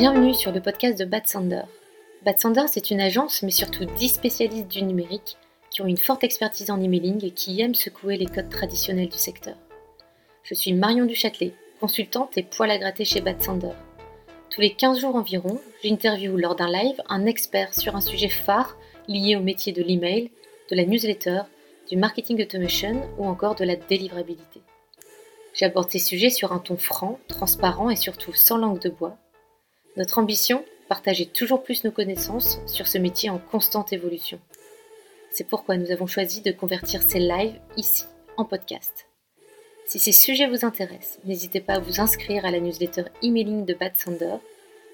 Bienvenue sur le podcast de Bad Sander. Bad Sander, c'est une agence, mais surtout 10 spécialistes du numérique qui ont une forte expertise en emailing et qui aiment secouer les codes traditionnels du secteur. Je suis Marion Duchâtelet, consultante et poil à gratter chez Bad Sander. Tous les 15 jours environ, j'interviewe lors d'un live un expert sur un sujet phare lié au métier de l'email, de la newsletter, du marketing automation ou encore de la délivrabilité. J'aborde ces sujets sur un ton franc, transparent et surtout sans langue de bois. Notre ambition Partager toujours plus nos connaissances sur ce métier en constante évolution. C'est pourquoi nous avons choisi de convertir ces lives ici en podcast. Si ces sujets vous intéressent, n'hésitez pas à vous inscrire à la newsletter emailing de Bad Sander.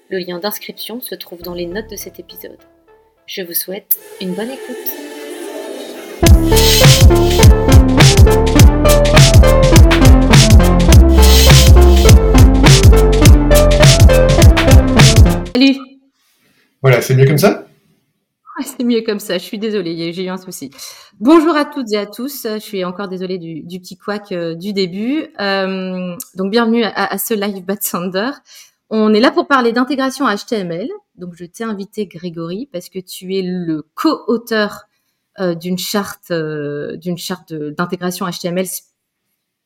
Le lien d'inscription se trouve dans les notes de cet épisode. Je vous souhaite une bonne écoute. Voilà, c'est mieux comme ça? C'est mieux comme ça, je suis désolée, j'ai eu un souci. Bonjour à toutes et à tous, je suis encore désolée du, petit couac euh, du début. Euh, donc bienvenue à, ce live Bad Sander. On est là pour parler d'intégration HTML. Donc je t'ai invité Grégory parce que tu es le co-auteur euh, d'une charte d'une charte d'intégration HTML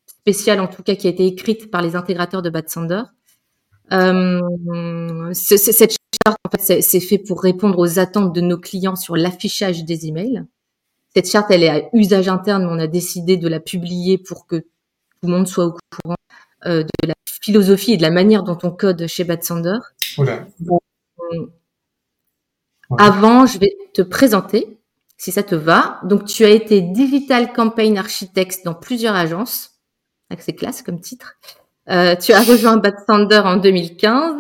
spéciale en tout cas qui a été écrite par les intégrateurs de Bad Sander. Euh, cette charte, en fait, c'est fait pour répondre aux attentes de nos clients sur l'affichage des emails. Cette charte, elle est à usage interne, mais on a décidé de la publier pour que tout le monde soit au courant euh, de la philosophie et de la manière dont on code chez Bad Sander. Euh, avant, je vais te présenter, si ça te va. Donc, tu as été Digital Campaign Architect dans plusieurs agences. C'est classe comme titre. Euh, tu as rejoint Bad Sander en 2015.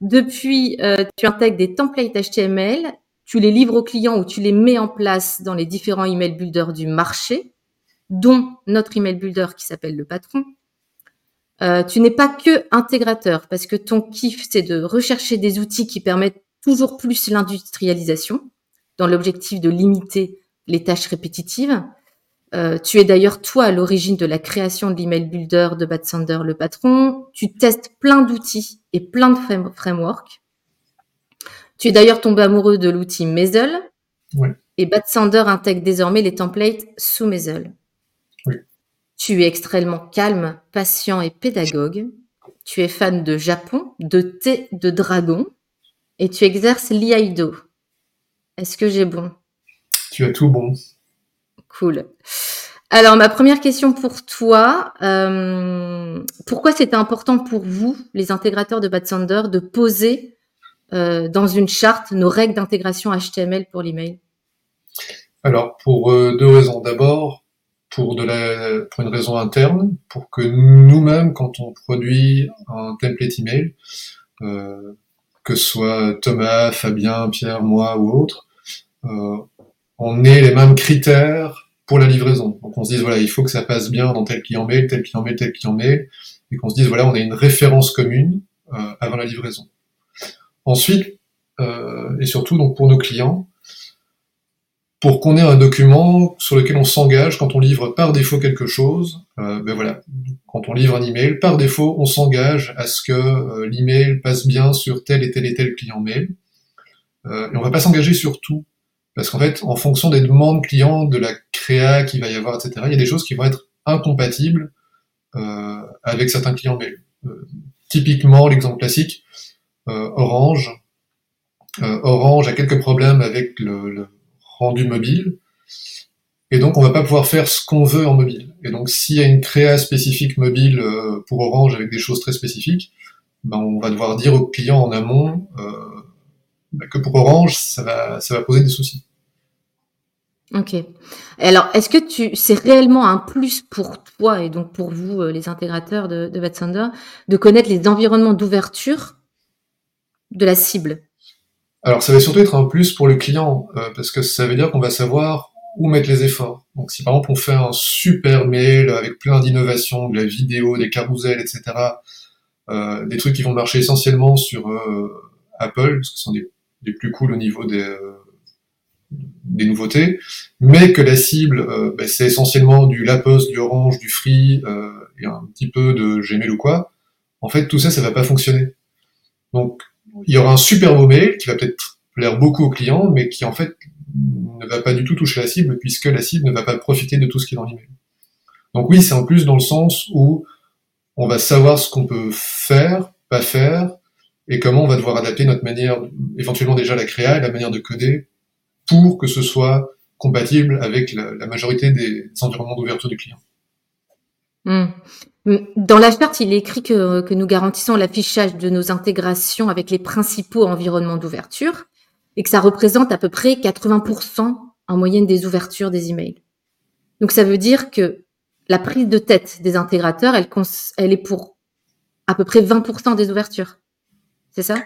Depuis, euh, tu intègres des templates HTML, tu les livres aux clients ou tu les mets en place dans les différents email builders du marché, dont notre email builder qui s'appelle le patron. Euh, tu n'es pas que intégrateur parce que ton kiff, c'est de rechercher des outils qui permettent toujours plus l'industrialisation dans l'objectif de limiter les tâches répétitives. Euh, tu es d'ailleurs toi à l'origine de la création de l'email builder de Bad Sander, le patron. Tu testes plein d'outils et plein de frameworks. Tu es d'ailleurs tombé amoureux de l'outil Maisel. Et Bad Sander intègre désormais les templates sous Maisel. Tu es extrêmement calme, patient et pédagogue. Tu es fan de Japon, de thé, de dragon. Et tu exerces l'IAIDO. Est-ce que j'ai bon? Tu as tout bon. Cool. Alors, ma première question pour toi, euh, pourquoi c'était important pour vous, les intégrateurs de Bad Sander, de poser euh, dans une charte nos règles d'intégration HTML pour l'email? Alors, pour euh, deux raisons. D'abord, pour, pour une raison interne, pour que nous-mêmes, quand on produit un template email, que ce soit Thomas, Fabien, Pierre, moi ou autre, on ait les mêmes critères pour la livraison. Donc on se dise voilà, il faut que ça passe bien dans tel client mail, tel client mail, tel client mail, et qu'on se dise voilà, on a une référence commune euh, avant la livraison. Ensuite, euh, et surtout donc pour nos clients, pour qu'on ait un document sur lequel on s'engage quand on livre par défaut quelque chose, euh, ben voilà, quand on livre un email, par défaut, on s'engage à ce que euh, l'email passe bien sur tel et tel et tel client mail. Euh, et on va pas s'engager sur tout. Parce qu'en fait, en fonction des demandes clients, de la créa qu'il va y avoir, etc., il y a des choses qui vont être incompatibles euh, avec certains clients. Euh, typiquement, l'exemple classique, euh, Orange. Orange a quelques problèmes avec le, rendu mobile. Et donc, on va pas pouvoir faire ce qu'on veut en mobile. Et donc, s'il y a une créa spécifique mobile pour Orange avec des choses très spécifiques, ben, on va devoir dire au client en amont ben, que pour Orange, ça va poser des soucis. Ok. Alors, est-ce que tu, c'est réellement un plus pour toi et donc pour vous, euh, les intégrateurs de, de de connaître les environnements d'ouverture de la cible? Alors, ça va surtout être un plus pour le client euh, parce que ça veut dire qu'on va savoir où mettre les efforts. Donc, si par exemple on fait un super mail avec plein d'innovations, de la vidéo, des carousels, etc., euh, des trucs qui vont marcher essentiellement sur Apple, parce que ce sont des, des, plus cool au niveau des des nouveautés, mais que la cible, euh, ben, c'est essentiellement du La Poste, du Orange, du Free, euh, et un petit peu de Gmail ou quoi, en fait, tout ça, ça va pas fonctionner. Donc, il y aura un super beau mail qui va peut-être plaire beaucoup aux clients, mais qui en fait ne va pas du tout toucher la cible puisque la cible ne va pas profiter de tout ce qui est dans l'email. Donc oui, c'est en plus dans le sens où on va savoir ce qu'on peut faire, pas faire, et comment on va devoir adapter notre manière, éventuellement déjà la créa et la manière de coder pour que ce soit compatible avec la, majorité des environnements d'ouverture du client. Hmm. Dans la charte, il est écrit que, que nous garantissons l'affichage de nos intégrations avec les principaux environnements d'ouverture et que ça représente à peu près 80% en moyenne des ouvertures des emails. Donc ça veut dire que la prise de tête des intégrateurs, elle, elle est pour à peu près 20% des ouvertures. C'est ça?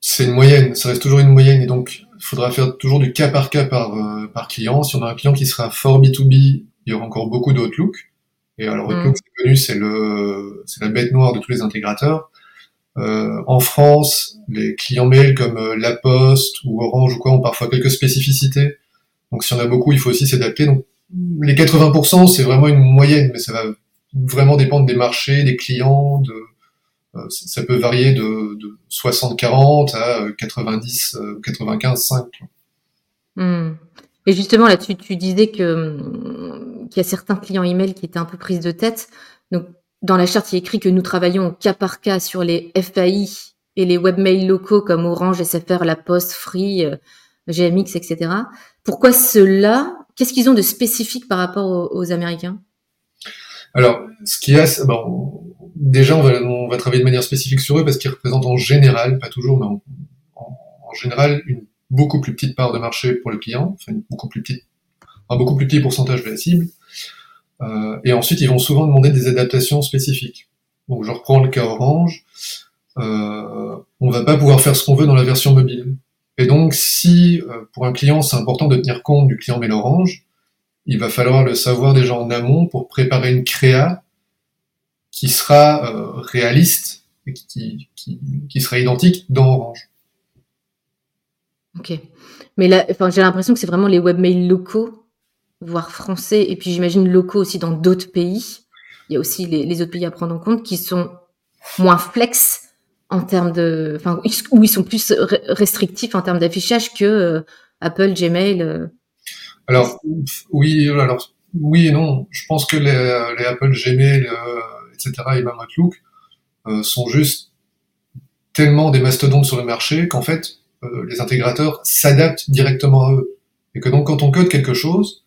C'est une moyenne, ça reste toujours une moyenne et donc faudra faire toujours du cas par cas par, euh, par client. Si on a un client qui sera fort B2B, il y aura encore beaucoup d'Outlook. Et alors Outlook, mm. c'est connu, c'est le, c'est la bête noire de tous les intégrateurs. Euh, en France, les clients mail comme euh, La Poste ou Orange ou quoi ont parfois quelques spécificités. Donc si on a beaucoup, il faut aussi s'adapter. Donc les 80%, c'est vraiment une moyenne, mais ça va vraiment dépendre des marchés, des clients, de, ça peut varier de, de 60-40 à 90, 95-5. Hmm. Et justement, là, tu, disais que hmm, qu'il y a certains clients email qui étaient un peu prises de tête. Donc, dans la charte, il est écrit que nous travaillons au cas par cas sur les FAI et les webmails locaux comme Orange, SFR, La Poste, Free, euh, GMX, etc. Pourquoi ceux-là? Qu'est-ce qu'ils ont de spécifique par rapport aux, Américains? Alors, ce qui est, bon, déjà, on va, on va, travailler de manière spécifique sur eux parce qu'ils représentent en général, pas toujours, mais en, général, une beaucoup plus petite part de marché pour le client, enfin beaucoup plus petite, un beaucoup plus petit pourcentage de la cible. Euh, et ensuite, ils vont souvent demander des adaptations spécifiques. Donc, je reprends le cas Orange. Euh, on va pas pouvoir faire ce qu'on veut dans la version mobile. Et donc, si euh, pour un client, c'est important de tenir compte du client Mail Orange, il va falloir le savoir déjà en amont pour préparer une créa qui sera euh, réaliste et qui, qui, qui, sera identique dans Orange. Ok. Mais là, enfin, j'ai l'impression que c'est vraiment les webmails locaux voire français, et puis j'imagine locaux aussi dans d'autres pays. Il y a aussi les, autres pays à prendre en compte qui sont moins flex en termes de, enfin, où ils sont plus restrictifs en termes d'affichage que euh, Apple, Gmail. Euh. Alors oui, alors oui et non. Je pense que les, les Apple, Gmail, etc. et même Outlook sont juste tellement des mastodontes sur le marché qu'en fait les intégrateurs s'adaptent directement à eux et que donc quand on code quelque chose,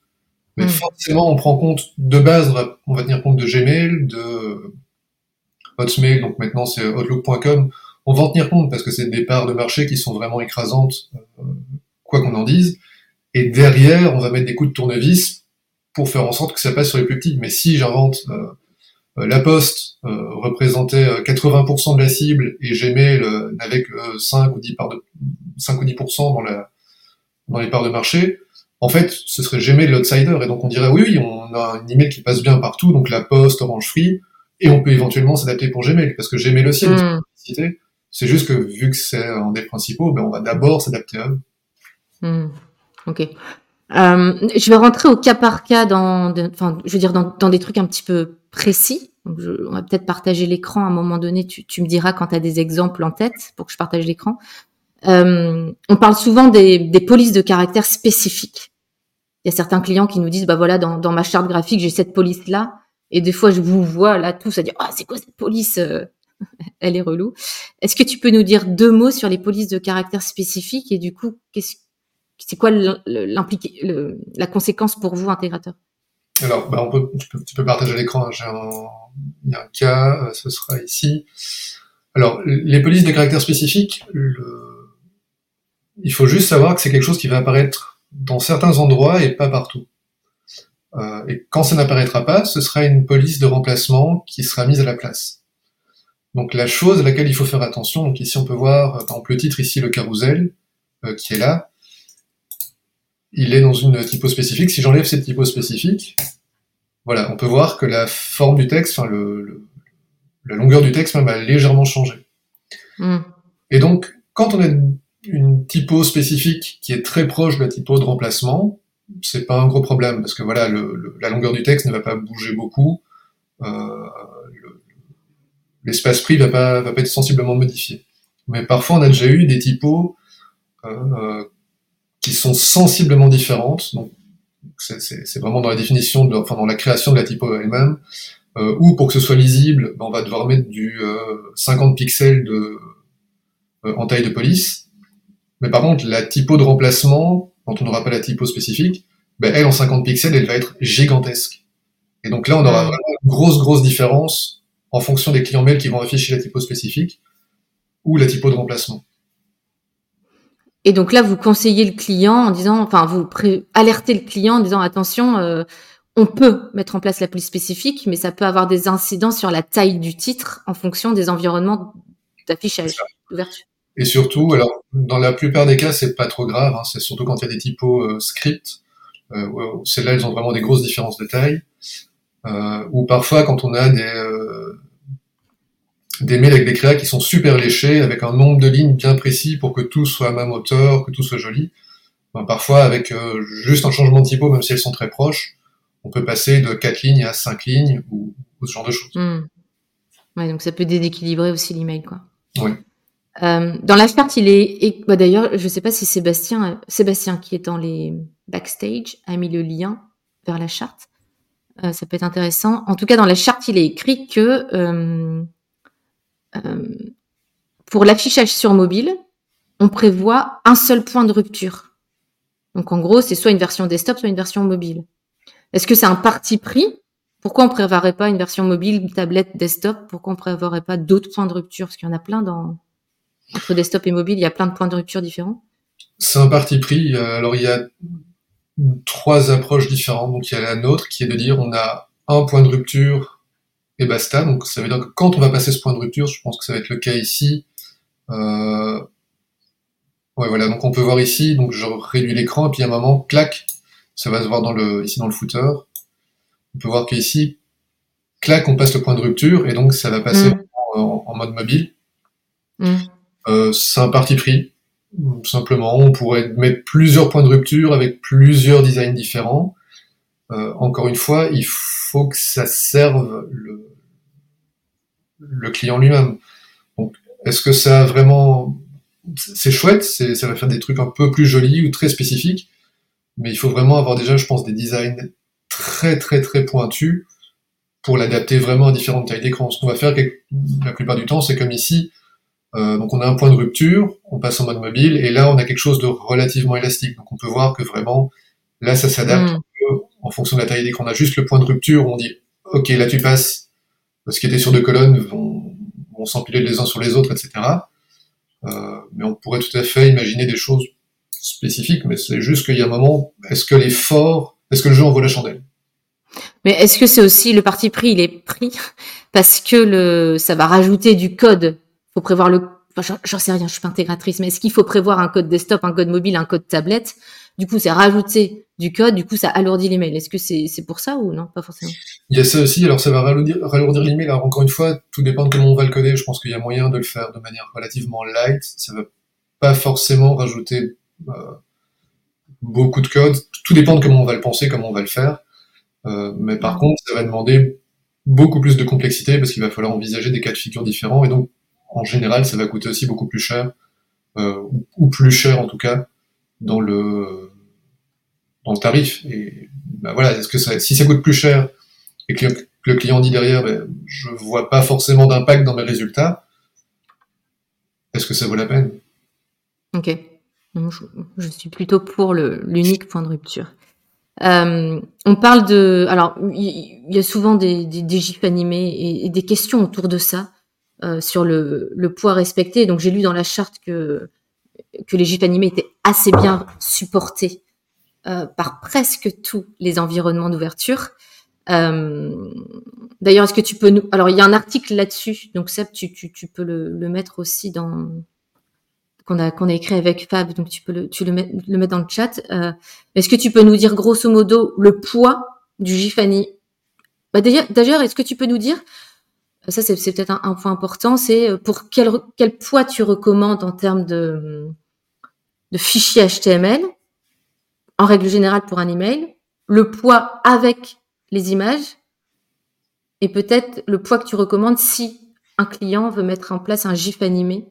mais hmm. forcément, on prend compte de base, on va tenir compte de Gmail, de Hotmail, donc maintenant c'est Outlook.com. On va en tenir compte parce que c'est des parts de marché qui sont vraiment écrasantes, euh, quoi qu'on en dise. Et derrière, on va mettre des coups de tournevis pour faire en sorte que ça passe sur les plus petits. Mais si j'invente euh, euh la Poste euh, représentait 80% de la cible et Gmail n'avait que 5 ou 10 parts de 5 ou 10% dans la dans les parts de marché, en fait, ce serait Gmail l'outsider. Et donc on dirait, oui, oui, on a un email qui passe bien partout, donc la Poste, Orange Free, et on peut éventuellement s'adapter pour Gmail, parce que Gmail aussi a mm. C'est juste que vu que c'est un des principaux, ben, on va d'abord s'adapter à eux. Hmm. Ok. Euh, je vais rentrer au cas par cas dans, enfin, je veux dire dans, des trucs un petit peu précis. on va peut-être partager l'écran à un moment donné. Tu, me diras quand tu as des exemples en tête pour que je partage l'écran. Euh, on parle souvent des, polices de caractère spécifiques il y a certains clients qui nous disent, bah voilà, dans, ma charte graphique, j'ai cette police-là. Et des fois, je vous vois là tous à dire, ah, c'est quoi cette police euh, Elle est relou. Est-ce que tu peux nous dire deux mots sur les polices de caractère spécifique et du coup, qu'est-ce, c'est quoi la conséquence pour vous, intégrateur? Alors, bah tu, peux, partager l'écran. Hein. Un, il y a un cas, euh, ce sera ici. Alors, les polices de caractère spécifique, il faut juste savoir que c'est quelque chose qui va apparaître dans certains endroits et pas partout. Euh, et quand ça n'apparaîtra pas, ce sera une police de remplacement qui sera mise à la place. Donc la chose à laquelle il faut faire attention, donc ici on peut voir, euh, par exemple le titre ici, le carrousel, euh, qui est là, il est dans une typo spécifique. Si j'enlève cette typo spécifique, voilà, on peut voir que la forme du texte, enfin le, la longueur du texte même a légèrement changé. Hmm. Et donc, quand on est une typo spécifique qui est très proche de la typo de remplacement, c'est pas un gros problème parce que voilà, le, la longueur du texte ne va pas bouger beaucoup, euh, l'espace pris va pas va pas être sensiblement modifié. mais parfois on a déjà eu des typos euh, qui sont sensiblement différentes. Donc, c'est vraiment dans la définition, de, enfin dans la création de la typo elle-même, euh, ou pour que ce soit lisible, ben, on va devoir mettre du 50 pixels de, en taille de police. Mais par contre, la typo de remplacement, quand on n'aura pas la typo spécifique, ben, elle en 50 pixels, elle va être gigantesque. Et donc là, on aura vraiment une grosse, grosse différence en fonction des clients mail qui vont afficher la typo spécifique ou la typo de remplacement. Et donc là, vous conseillez le client en disant, enfin, vous alertez le client en disant, attention, euh, on peut mettre en place la police spécifique, mais ça peut avoir des incidents sur la taille du titre en fonction des environnements d'affichage, d'ouverture. Et surtout, alors, dans la plupart des cas, c'est pas trop grave, hein, c'est surtout quand il y a des typos euh, script, euh, celles-là, elles ont vraiment des grosses différences de taille, euh, ou parfois quand on a des, euh, des mails avec des créas qui sont super léchés, avec un nombre de lignes bien précis pour que tout soit à même hauteur, que tout soit joli. Ben, parfois, avec euh, juste un changement de typo, même si elles sont très proches, on peut passer de 4 lignes à 5 lignes ou, ce genre de choses. Hmm. Ouais, donc ça peut déséquilibrer aussi l'email, quoi. Oui. Euh, dans la charte, il est. Bah, D'ailleurs, je ne sais pas si Sébastien, Sébastien qui est dans les backstage a mis le lien vers la charte. Euh, ça peut être intéressant. En tout cas, dans la charte, il est écrit que euh, euh, pour l'affichage sur mobile, on prévoit un seul point de rupture. Donc en gros, c'est soit une version desktop, soit une version mobile. Est-ce que c'est un parti pris? Pourquoi on prévoirait pas une version mobile, tablette, desktop? Pourquoi on prévoirait pas d'autres points de rupture? Parce qu'il y en a plein dans entre desktop et mobile, il y a plein de points de rupture différents. C'est un parti pris. Alors il y a trois approches différentes. Donc il y a la nôtre qui est de dire on a un point de rupture et basta. Donc ça veut dire que quand on va passer ce point de rupture, je pense que ça va être le cas ici. Euh... Ouais voilà, donc on peut voir ici, donc je réduis l'écran et puis à un moment, clac, ça va se voir dans le ici dans le footer. On peut voir qu'ici, clac, on passe le point de rupture et donc ça va passer mm. en, mode mobile. Mm. Euh, c'est un parti pris. Simplement, on pourrait mettre plusieurs points de rupture avec plusieurs designs différents. Euh, encore une fois, il faut que ça serve le, client lui-même. Donc, est-ce que ça a vraiment... C'est chouette, ça va faire des trucs un peu plus jolis ou très spécifiques, mais il faut vraiment avoir déjà, je pense, des designs très très très pointus pour l'adapter vraiment à différentes tailles d'écran. Ce qu'on va faire la plupart du temps, c'est comme ici, euh, donc on a un point de rupture, on passe en mode mobile, et là on a quelque chose de relativement élastique. Donc on peut voir que vraiment, là ça s'adapte mm. En fonction de la taille d'écran. On a juste le point de rupture on dit, ok, là tu passes, ce qui était sur deux colonnes vont, s'empiler les uns sur les autres, etc. Euh, mais on pourrait tout à fait imaginer des choses spécifiques, mais c'est juste qu'il y a un moment, est-ce que l'effort, est-ce que le jeu envoie la chandelle? Mais est-ce que c'est aussi le parti pris, il est pris parce que le, ça va rajouter du code? Faut prévoir le. Enfin, j'en sais rien, je suis pas intégratrice, mais est-ce qu'il faut prévoir un code desktop, un code mobile, un code tablette? Du coup, c'est rajouter du code, du coup, ça alourdit l'email. Est-ce que c'est pour ça ou non? Pas forcément. Il y a ça aussi, alors ça va ralourdir, ralourdir l'email. Alors encore une fois, tout dépend de comment on va le coder. Je pense qu'il y a moyen de le faire de manière relativement light. Ça va pas forcément rajouter euh, beaucoup de code. Tout dépend de comment on va le penser, comment on va le faire. Euh, mais par contre, ça va demander beaucoup plus de complexité parce qu'il va falloir envisager des cas de figure différents et donc en général, ça va coûter aussi beaucoup plus cher, euh, ou plus cher en tout cas, dans le, dans le tarif. Et bah voilà, est-ce que ça, si ça coûte plus cher et que le, client dit derrière, ben, je vois pas forcément d'impact dans mes résultats, est-ce que ça vaut la peine? Ok. Je, suis plutôt pour l'unique point de rupture. Euh, on parle de, alors il y, a souvent des, des, gifs animés et, des questions autour de ça. Euh, sur le, poids respecté. Donc j'ai lu dans la charte que, que les gifs animés étaient assez bien supportés euh, par presque tous les environnements d'ouverture. Euh, d'ailleurs, est-ce que tu peux nous... Alors, il y a un article là-dessus, donc Seb, tu, tu, peux le, mettre aussi dans... qu'on a, qu'on a écrit avec Fab, donc tu peux le, tu le, mettre, le mettre dans le chat. est-ce que tu peux nous dire grosso modo le poids du gif animé bah, D'ailleurs, est-ce que tu peux nous dire ça c'est peut-être un, point important, c'est euh, pour quel, quel poids tu recommandes en termes de, de fichier HTML, en règle générale pour un email, le poids avec les images, et peut-être le poids que tu recommandes si un client veut mettre en place un GIF animé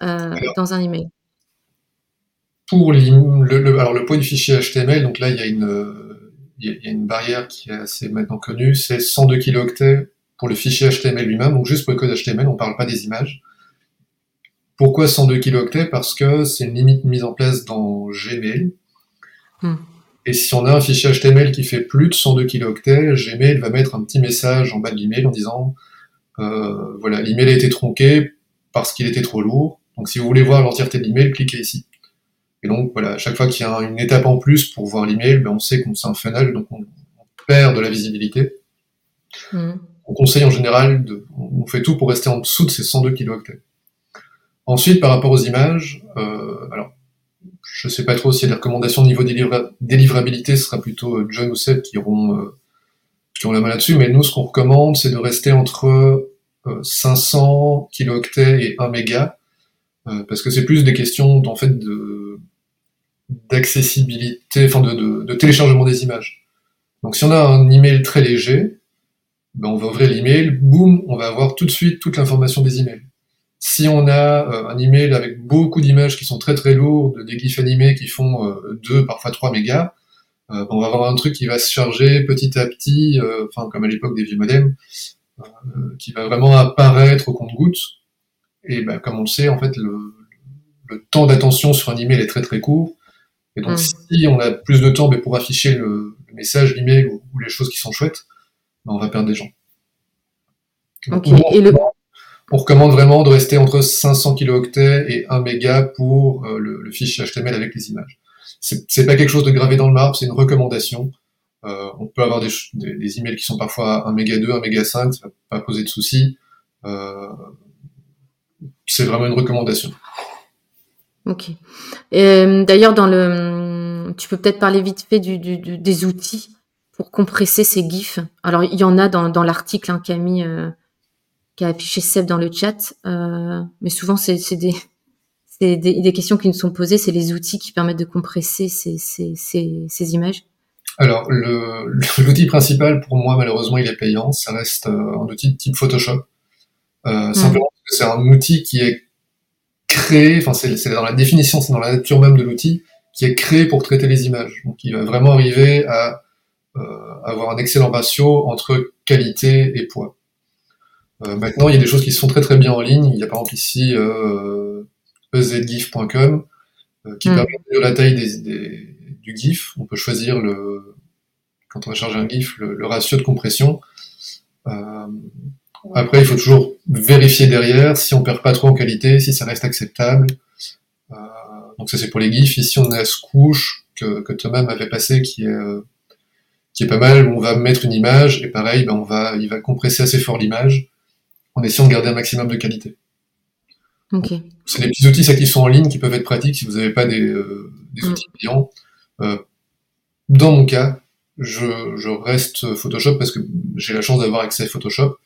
dans un email Pour le, alors le point du fichier HTML, donc là il y a une il y a une barrière qui est assez maintenant connue, c'est 102 kilooctets pour le fichier HTML lui-même, donc juste pour le code HTML, on ne parle pas des images. Pourquoi 102 kilooctets Parce que c'est une limite mise en place dans Gmail. Hmm. Et si on a un fichier HTML qui fait plus de 102 kilooctets, Gmail va mettre un petit message en bas de l'email en disant euh, voilà, l'email a été tronqué parce qu'il était trop lourd. Donc si vous voulez voir l'entièreté de l'email, cliquez ici. Et donc voilà, à chaque fois qu'il y a une étape en plus pour voir l'email, ben on sait qu'on c'est un funnel, donc on, perd de la visibilité. Hmm. On conseille en général, de, on fait tout pour rester en dessous de ces 102 kilooctets. Ensuite, par rapport aux images, euh, alors je sais pas trop s'il y a des recommandations au niveau délivrabilité, ce sera plutôt euh, John ou Seb qui auront, euh, qui la main là-dessus, mais nous, ce qu'on recommande, c'est de rester entre 500 kilooctets et 1 méga, parce que c'est plus des questions en fait de d'accessibilité, enfin de, de, téléchargement des images. Donc si on a un email très léger, ben on va ouvrir l'email, boum, on va avoir tout de suite toute l'information des emails. Si on a euh, un email avec beaucoup d'images qui sont très très lourdes, des gifs animés qui font 2, euh, parfois 3 mégas, euh, on va avoir un truc qui va se charger petit à petit, enfin comme à l'époque des vieux modems, qui va vraiment apparaître au compte-goutte. Et ben, comme on le sait, en fait, le, temps d'attention sur un email est très très court. Et donc, mm. si on a plus de temps mais pour afficher le, message, l'email ou, ou, les choses qui sont chouettes, ben, on va perdre des gens. Ok. Et le, on recommande vraiment de rester entre 500 kilooctets et 1 méga pour euh, le, fichier HTML avec les images. C'est pas quelque chose de gravé dans le marbre, c'est une recommandation. Euh, on peut avoir des, emails qui sont parfois 1 méga 2, 1 méga 5, ça va pas poser de soucis. Euh, c'est vraiment une recommandation. Ok. D'ailleurs, dans le, tu peux peut-être parler vite fait du, des outils pour compresser ces GIFs. Alors, il y en a dans, dans l'article hein, qu'a mis qui a affiché Seb dans le chat. Euh, mais souvent, c'est des, des, des, questions qui nous sont posées. C'est les outils qui permettent de compresser ces, ces, ces, ces images. Alors, l'outil principal, pour moi, malheureusement, il est payant. Ça reste euh, un outil de type Photoshop. Euh, mmh. Simplement parce que c'est un outil qui est créé, enfin, c'est dans la définition, c'est dans la nature même de l'outil, qui est créé pour traiter les images. Donc, il va vraiment arriver à euh, avoir un excellent ratio entre qualité et poids. Euh, maintenant, il y a des choses qui se font très très bien en ligne. Il y a par exemple ici euh, ezgif.com euh, qui hmm. permet de la taille des, du GIF. On peut choisir le, quand on va charger un GIF, le, ratio de compression. Euh, après, il faut toujours vérifier derrière si on perd pas trop en qualité, si ça reste acceptable. Euh, donc ça c'est pour les GIFs. Ici on a couche que, que Thomas m'avait passé qui est qui est pas mal. Où on va mettre une image et pareil, ben on va il va compresser assez fort l'image en essayant de garder un maximum de qualité. C'est des petits outils ça, qui sont en ligne, qui peuvent être pratiques si vous n'avez pas des, euh, mm. outils payants. Euh, dans mon cas, je, reste Photoshop parce que j'ai la chance d'avoir accès à Photoshop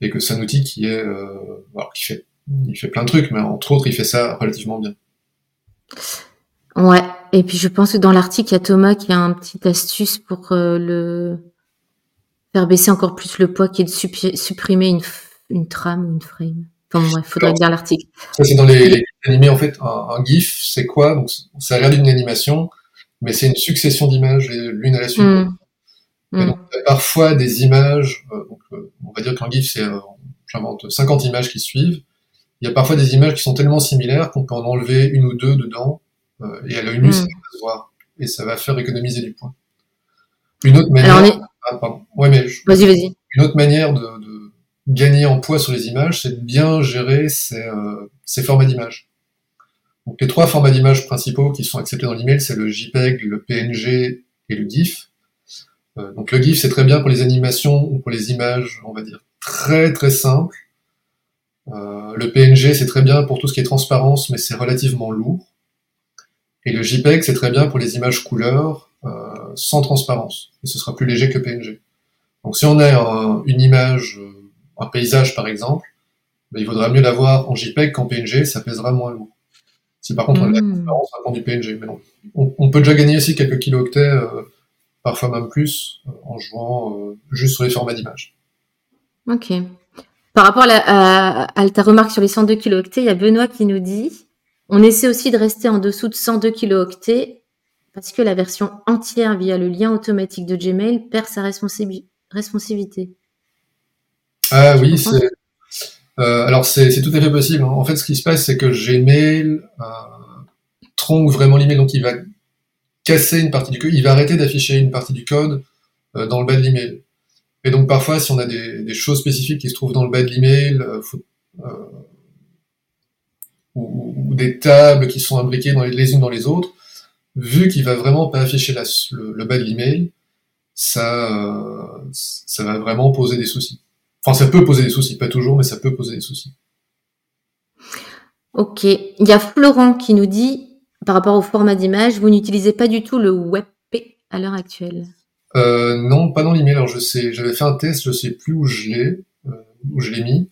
et que c'est un outil qui est, euh, qui fait, il fait plein de trucs, mais entre autres, il fait ça relativement bien. Ouais. Et puis je pense que dans l'article, il y a Thomas qui a un petit astuce pour le faire baisser encore plus le poids, qui est de supprimer une une trame ou une frame Enfin, il faudrait dire l'article. Ça, c'est dans les, les animés, en fait. Un, GIF, c'est quoi? Donc, ça a l'air d'une animation, mais c'est une succession d'images l'une à la suite. Hmm. donc, parfois des images, euh, donc, euh, on va dire qu'un GIF, c'est, euh, j'invente, 50 images qui suivent. Il y a parfois des images qui sont tellement similaires qu'on peut en enlever une ou deux dedans, et à l'œil nu, ça hmm. va se voir. Et ça va faire économiser du point. Une autre manière. Ah, ouais, mais. Vas-y, vas-y. Une autre manière de gagner en poids sur les images, c'est de bien gérer ces, euh, ces formats d'images. Donc les trois formats d'images principaux qui sont acceptés dans l'email, c'est le JPEG, le PNG et le GIF. Euh, donc le GIF, c'est très bien pour les animations ou pour les images, on va dire, très très simples. Euh, le PNG, c'est très bien pour tout ce qui est transparence, mais c'est relativement lourd. Et le JPEG, c'est très bien pour les images couleurs euh, sans transparence. Et ce sera plus léger que PNG. Donc si on a une image euh, un paysage par exemple, ben, il vaudra mieux l'avoir en JPEG qu'en PNG, ça pèsera moins lourd. Si par contre on a mmh. ça prend du PNG, mais non. On, peut déjà gagner aussi quelques kilooctets, euh, parfois même plus, euh, en jouant euh, juste sur les formats d'image. Ok. par rapport à, ta remarque sur les 102 kilooctets, il y a Benoît qui nous dit on essaie aussi de rester en dessous de 102 kilooctets parce que la version entière via le lien automatique de Gmail perd sa responsivité. Ah oui, c'est. Euh, alors c'est tout à fait possible. En fait, ce qui se passe, c'est que Gmail euh, tronque vraiment l'email, donc il va casser une partie du code, il va arrêter d'afficher une partie du code euh, dans le bas de l'email. Et donc parfois, si on a des, choses spécifiques qui se trouvent dans le bas de l'email, euh, ou, des tables qui sont imbriquées dans les, unes dans les autres, vu qu'il va vraiment pas afficher le, bas de l'email, ça, ça va vraiment poser des soucis. Enfin, ça peut poser des soucis, pas toujours, mais ça peut poser des soucis. Ok. Il y a Florent qui nous dit, par rapport au format d'image, vous n'utilisez pas du tout le WebP à l'heure actuelle. Euh, non, pas dans l'email. Alors je sais, j'avais fait un test, je sais plus où je l'ai, euh, où je l'ai mis.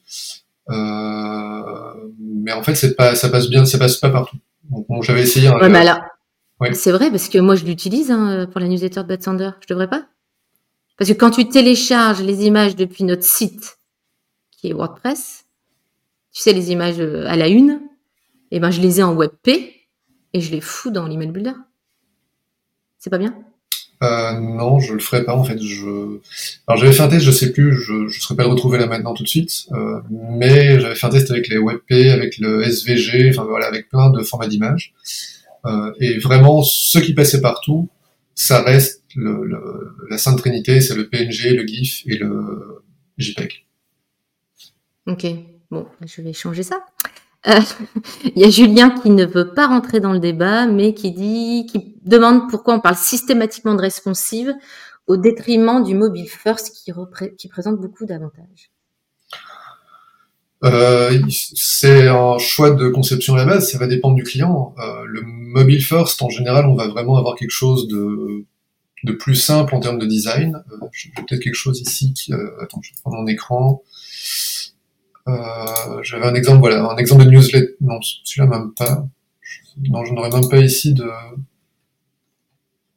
Euh, mais en fait, c'est pas, ça passe bien, ça passe pas partout. Donc, j'avais essayé. Un, ouais, mais alors, c'est vrai parce que moi je l'utilise hein, pour la newsletter de Bad Sander. Je devrais pas? Parce que quand tu télécharges les images depuis notre site, qui est WordPress, tu sais les images à la une, eh ben je les ai en WebP et je les fous dans l'email builder. C'est pas bien? Euh, non, je le ferai pas en fait. Je... Alors j'avais fait un test, je sais plus, je ne serais pas le retrouver là maintenant tout de suite, euh, mais j'avais fait un test avec les WebP, avec le SVG, enfin voilà, avec plein de formats d'images. Euh, et vraiment, ce qui passait partout, ça reste le, la Sainte Trinité, c'est le PNG, le GIF et le JPEG. Ok, bon, je vais changer ça. Euh, il y a Julien qui ne veut pas rentrer dans le débat, mais qui dit, qui demande pourquoi on parle systématiquement de responsive au détriment du mobile first qui, qui présente beaucoup d'avantages. Euh, c'est un choix de conception à la base, ça va dépendre du client. Euh, le mobile first, en général, on va vraiment avoir quelque chose de, de plus simple en termes de design. Euh, J'ai peut-être quelque chose ici qui, euh, attends, je vais prendre mon écran. Euh, j'avais un exemple, voilà, un exemple de newsletter. Non, celui-là même pas. Non, je n'aurais même pas ici de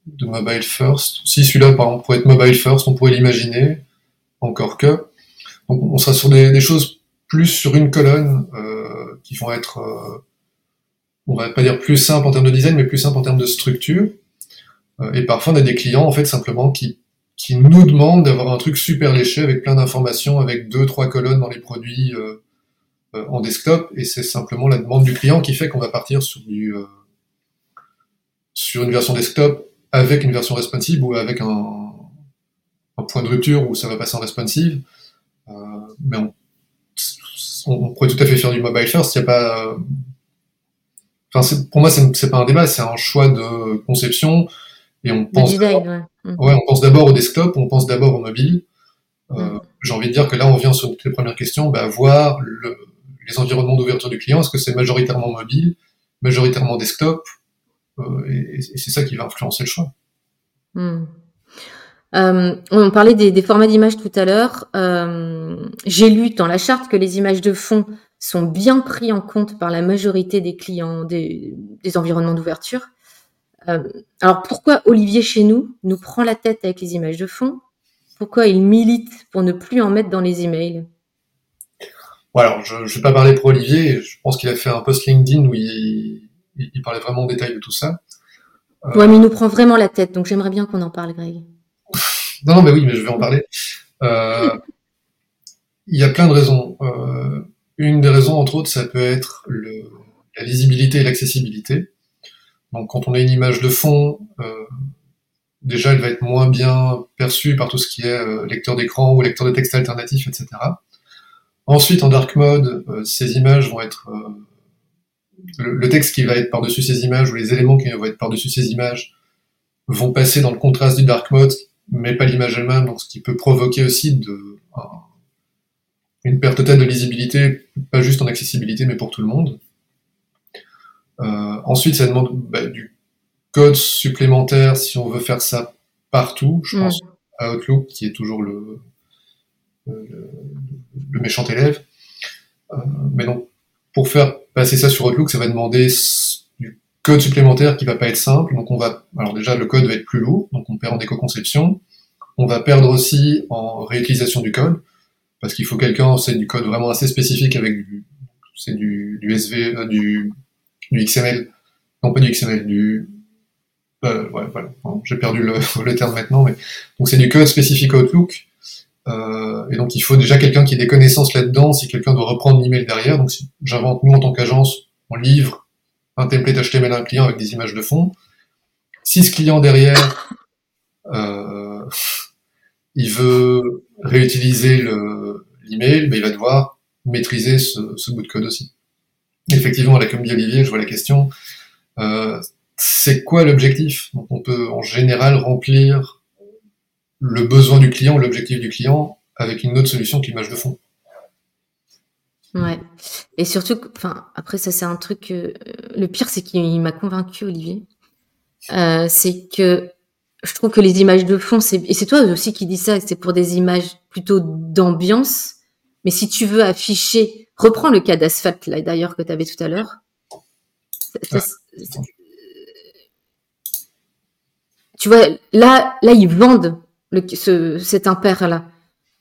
de mobile first. Si celui-là, par exemple, pourrait être mobile first, on pourrait l'imaginer. Encore que. Donc, on sera sur des, choses plus sur une colonne euh, qui vont être, euh, on va pas dire plus simples en termes de design, mais plus simples en termes de structure. Et parfois, on a des clients en fait simplement qui qui nous demande d'avoir un truc super léché avec plein d'informations, avec deux, trois colonnes dans les produits euh, euh, en desktop, et c'est simplement la demande du client qui fait qu'on va partir sur du euh, sur une version desktop avec une version responsive ou avec un, un point de rupture où ça va passer en responsive. mais on, on, pourrait tout à fait faire du mobile first, il a pas. Enfin, pour moi, c'est pas un débat, c'est un choix de conception. Et on pense. Ouais, on pense d'abord au desktop, on pense d'abord au mobile. Euh, mm. J'ai envie de dire que là, on vient sur les premières questions, bah, voir les environnements d'ouverture du client. Est-ce que c'est majoritairement mobile, majoritairement desktop euh, Et, c'est ça qui va influencer le choix. Mm. Euh, on parlait des, formats d'images tout à l'heure. J'ai lu dans la charte que les images de fond sont bien pris en compte par la majorité des clients des environnements d'ouverture. Euh, alors pourquoi Olivier chez nous nous prend la tête avec les images de fond? Pourquoi il milite pour ne plus en mettre dans les emails? Alors je ne vais pas parler pour Olivier, je pense qu'il a fait un post LinkedIn où il, parlait vraiment en détail de tout ça. Euh... Ouais, mais il nous prend vraiment la tête, donc j'aimerais bien qu'on en parle, Greg. non, non, mais oui, mais je vais en parler. Euh, il y a plein de raisons. Euh, une des raisons, entre autres, ça peut être le, la lisibilité et l'accessibilité. Donc quand on a une image de fond, euh, déjà elle va être moins bien perçue par tout ce qui est euh, lecteur d'écran ou lecteur de texte alternatif, etc. Ensuite, en dark mode, euh, ces images vont être le, texte qui va être par-dessus ces images ou les éléments qui vont être par-dessus ces images vont passer dans le contraste du dark mode, mais pas l'image elle-même, donc ce qui peut provoquer aussi une perte totale de lisibilité, pas juste en accessibilité, mais pour tout le monde. Euh, ensuite, ça demande bah, du code supplémentaire si on veut faire ça partout. Je pense mm. à Outlook qui est toujours le, le, méchant élève. Euh, mais donc, pour faire passer ça sur Outlook, ça va demander du code supplémentaire qui va pas être simple. Donc on va, alors déjà le code va être plus lourd, donc on perd en éco-conception. On va perdre aussi en réutilisation du code. parce qu'il faut quelqu'un, c'est du code vraiment assez spécifique avec du, c'est du, du SV, euh, du, du XML, non pas du XML, du, euh, ouais, voilà, j'ai perdu le, le, terme maintenant, mais donc c'est du code spécifique Outlook, euh, et donc il faut déjà quelqu'un qui ait des connaissances là-dedans, si quelqu'un doit reprendre l'email derrière, donc si j'invente nous en tant qu'agence, on livre un template HTML à un client avec des images de fond, si ce client derrière, euh, il veut réutiliser l'email, mais il va devoir maîtriser ce, ce, bout de code aussi. Effectivement, comme dit Olivier, je vois la question. Euh, c'est quoi l'objectif? On peut en général remplir le besoin du client, l'objectif du client, avec une autre solution que l'image de fond. Ouais. Et surtout, après ça c'est un truc. Euh, le pire, c'est qu'il m'a convaincu, Olivier. Euh, c'est que je trouve que les images de fond, c'est et c'est toi aussi qui dis ça, c'est pour des images plutôt d'ambiance. Mais si tu veux afficher, reprends le cas d'asphalte là d'ailleurs que tu avais tout à l'heure. Tu vois, là, là ils vendent le, ce, cet impair là.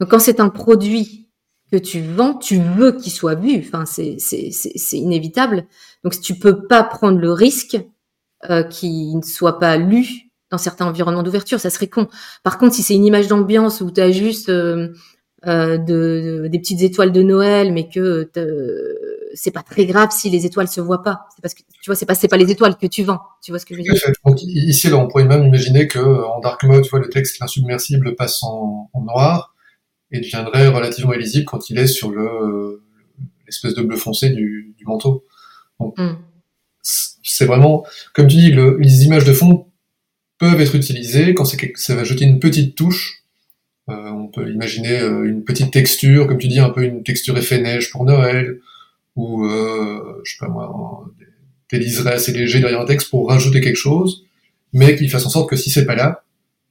Donc quand c'est un produit que tu vends, tu veux qu'il soit vu. Enfin, c'est c'est inévitable. Donc tu peux pas prendre le risque euh, qu'il ne soit pas lu dans certains environnements d'ouverture, ça serait con. Par contre, si c'est une image d'ambiance où tu as juste euh, euh, de, des petites étoiles de Noël, mais que c'est pas très grave si les étoiles se voient pas. C'est parce que tu vois, c'est pas c'est pas les étoiles que tu vends. Tu vois ce que je veux dire? Donc, Ici, là, on pourrait même imaginer que en dark mode, tu vois, le texte insubmersible passe en, en, noir et deviendrait relativement illisible quand il est sur le l'espèce de bleu foncé du, du manteau. Donc, mm. c'est vraiment, comme tu dis, le, les images de fond peuvent être utilisées quand ça va jeter une petite touche. Euh, on peut imaginer euh, une petite texture, comme tu dis, un peu une texture effet neige pour Noël, ou euh, je sais pas moi, des, liserés assez légers derrière un texte pour rajouter quelque chose, mais qui fasse en sorte que si c'est pas là,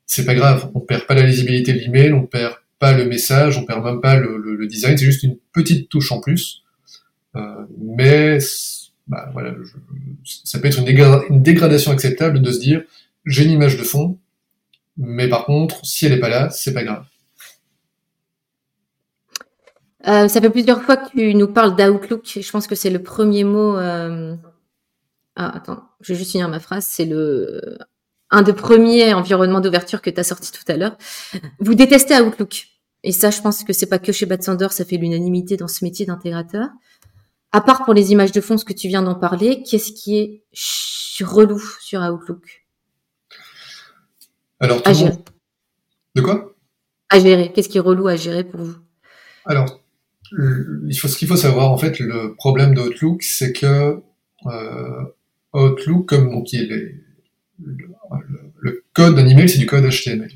c'est pas grave. On perd pas la lisibilité de l'email, on perd pas le message, on perd même pas le, design, c'est juste une petite touche en plus. Euh, mais bah, voilà, ça peut être une dégradation acceptable de se dire j'ai une image de fond, mais par contre, si elle n'est pas là, c'est pas grave. Euh, ça fait plusieurs fois que tu nous parles d'Outlook. Je pense que c'est le premier mot. Euh... Ah, attends, je vais juste finir ma phrase. C'est le un des premiers environnements d'ouverture que tu as sorti tout à l'heure. Vous détestez Outlook. Et ça, je pense que c'est pas que chez Bad ça fait l'unanimité dans ce métier d'intégrateur. À part pour les images de fond, ce que tu viens d'en parler, qu'est-ce qui est relou sur Outlook? Alors, tout monde... De quoi? À gérer. Qu'est-ce qui est relou à gérer pour vous? Alors, il faut, ce qu'il faut savoir, en fait, le problème d'Outlook, c'est que euh, Outlook, comme donc, il est, le, code d'un email, c'est du code HTML.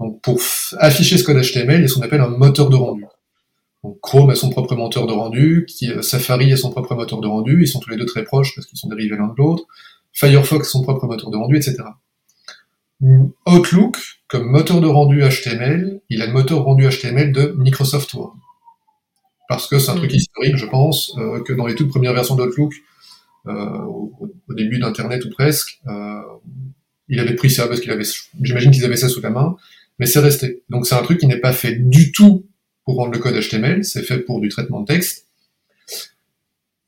Donc, pour afficher ce code HTML, il y a ce qu'on appelle un moteur de rendu. Donc, Chrome a son propre moteur de rendu, qui, euh, Safari a son propre moteur de rendu, ils sont tous les deux très proches parce qu'ils sont dérivés l'un de l'autre. Firefox a son propre moteur de rendu, etc. Outlook, comme moteur de rendu HTML, il a le moteur rendu HTML de Microsoft Word. Parce que c'est un truc mm. historique, je pense, euh, que dans les toutes premières versions d'Outlook, euh, au, début d'Internet ou presque, euh, il avait pris ça parce qu'il avait, j'imagine qu'ils avaient ça sous la main, mais c'est resté. Donc c'est un truc qui n'est pas fait du tout pour rendre le code HTML, c'est fait pour du traitement de texte.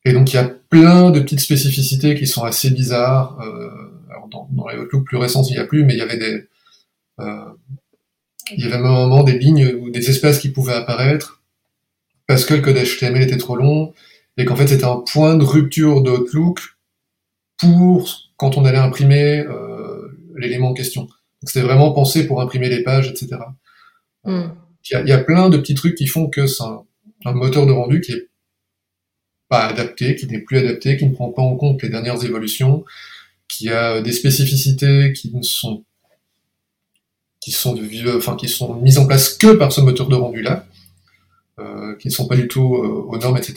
Et donc il y a plein de petites spécificités qui sont assez bizarres. Euh, dans, dans, les Outlook plus récents, il n'y a plus, mais il y avait des, euh, il y avait à un moment des lignes ou des espaces qui pouvaient apparaître parce que le code HTML était trop long et qu'en fait c'était un point de rupture d'Outlook pour quand on allait imprimer euh, l'élément en question. C'était vraiment pensé pour imprimer les pages, etc. Hmm. Il, y a, il, y a, plein de petits trucs qui font que c'est un, un, moteur de rendu qui est pas adapté, qui n'est plus adapté, qui ne prend pas en compte les dernières évolutions, qui a des spécificités qui ne sont qui sont enfin qui sont mises en place que par ce moteur de rendu là, euh, qui ne sont pas du tout euh, aux normes, etc.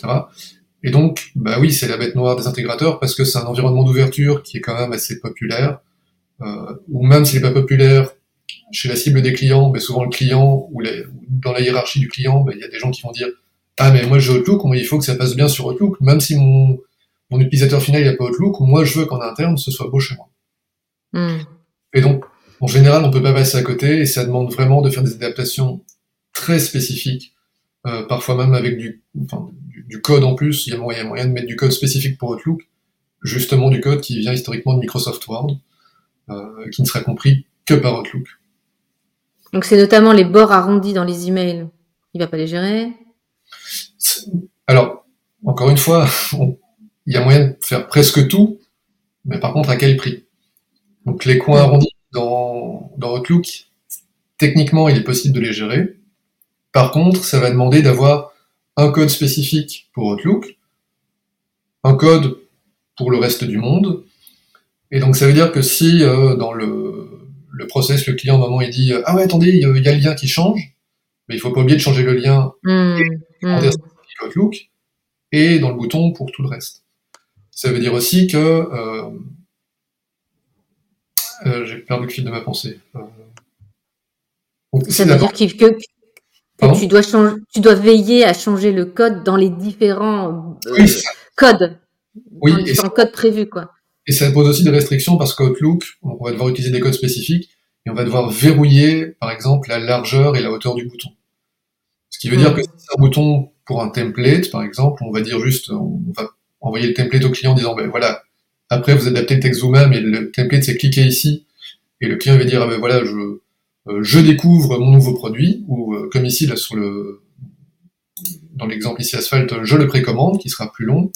Et donc, bah oui, c'est la bête noire des intégrateurs parce que c'est un environnement d'ouverture qui est quand même assez populaire, euh, ou même s'il n'est pas populaire chez la cible des clients, mais souvent le client ou les, dans la hiérarchie du client, bah, il y a des gens qui vont dire ah mais moi j'ai Outlook, il faut que ça passe bien sur Outlook, même si mon mon utilisateur final n'a pas Outlook, moi je veux qu'en interne ce soit beau chez moi. Hmm. Et donc, en général, on peut pas passer à côté et ça demande vraiment de faire des adaptations très spécifiques euh, parfois même avec du, enfin, du, code en plus. Il y, a moyen, moyen de mettre du code spécifique pour Outlook, justement du code qui vient historiquement de Microsoft Word, euh, qui ne sera compris que par Outlook. Donc c'est notamment les bords arrondis dans les emails. Il va pas les gérer. Alors encore une fois, il y a moyen de faire presque tout, mais par contre à quel prix? Donc les coins arrondis dans, dans Outlook, techniquement il est possible de les gérer. Par contre, ça va demander d'avoir un code spécifique pour Outlook, un code pour le reste du monde. Et donc ça veut dire que si euh, dans le, le process, le client, au moment, il dit Ah ouais, attendez, il y, a le lien qui change, mais il faut pas oublier de changer le lien mmh, mmh. Outlook et dans le bouton pour tout le reste. Ça veut dire aussi que euh, euh, j'ai perdu le fil de ma pensée. Euh, ça veut dire que, tu dois changer, tu dois veiller à changer le code dans les différents codes, oui, les différents codes prévus, quoi. Et ça pose aussi des restrictions parce qu'Outlook, on va devoir utiliser des codes spécifiques et on va devoir verrouiller, par exemple, la largeur et la hauteur du bouton. Ce qui veut dire que si c'est un bouton pour un template, par exemple, on va dire juste, on va envoyer le template au client en disant, ben voilà, après vous adaptez le texte vous-même et le template c'est cliquer ici, et le client va dire, ah ben voilà, je, euh, je découvre mon nouveau produit, ou euh, comme ici, là, sur le, dans l'exemple ici Asphalt, je le précommande, qui sera plus long.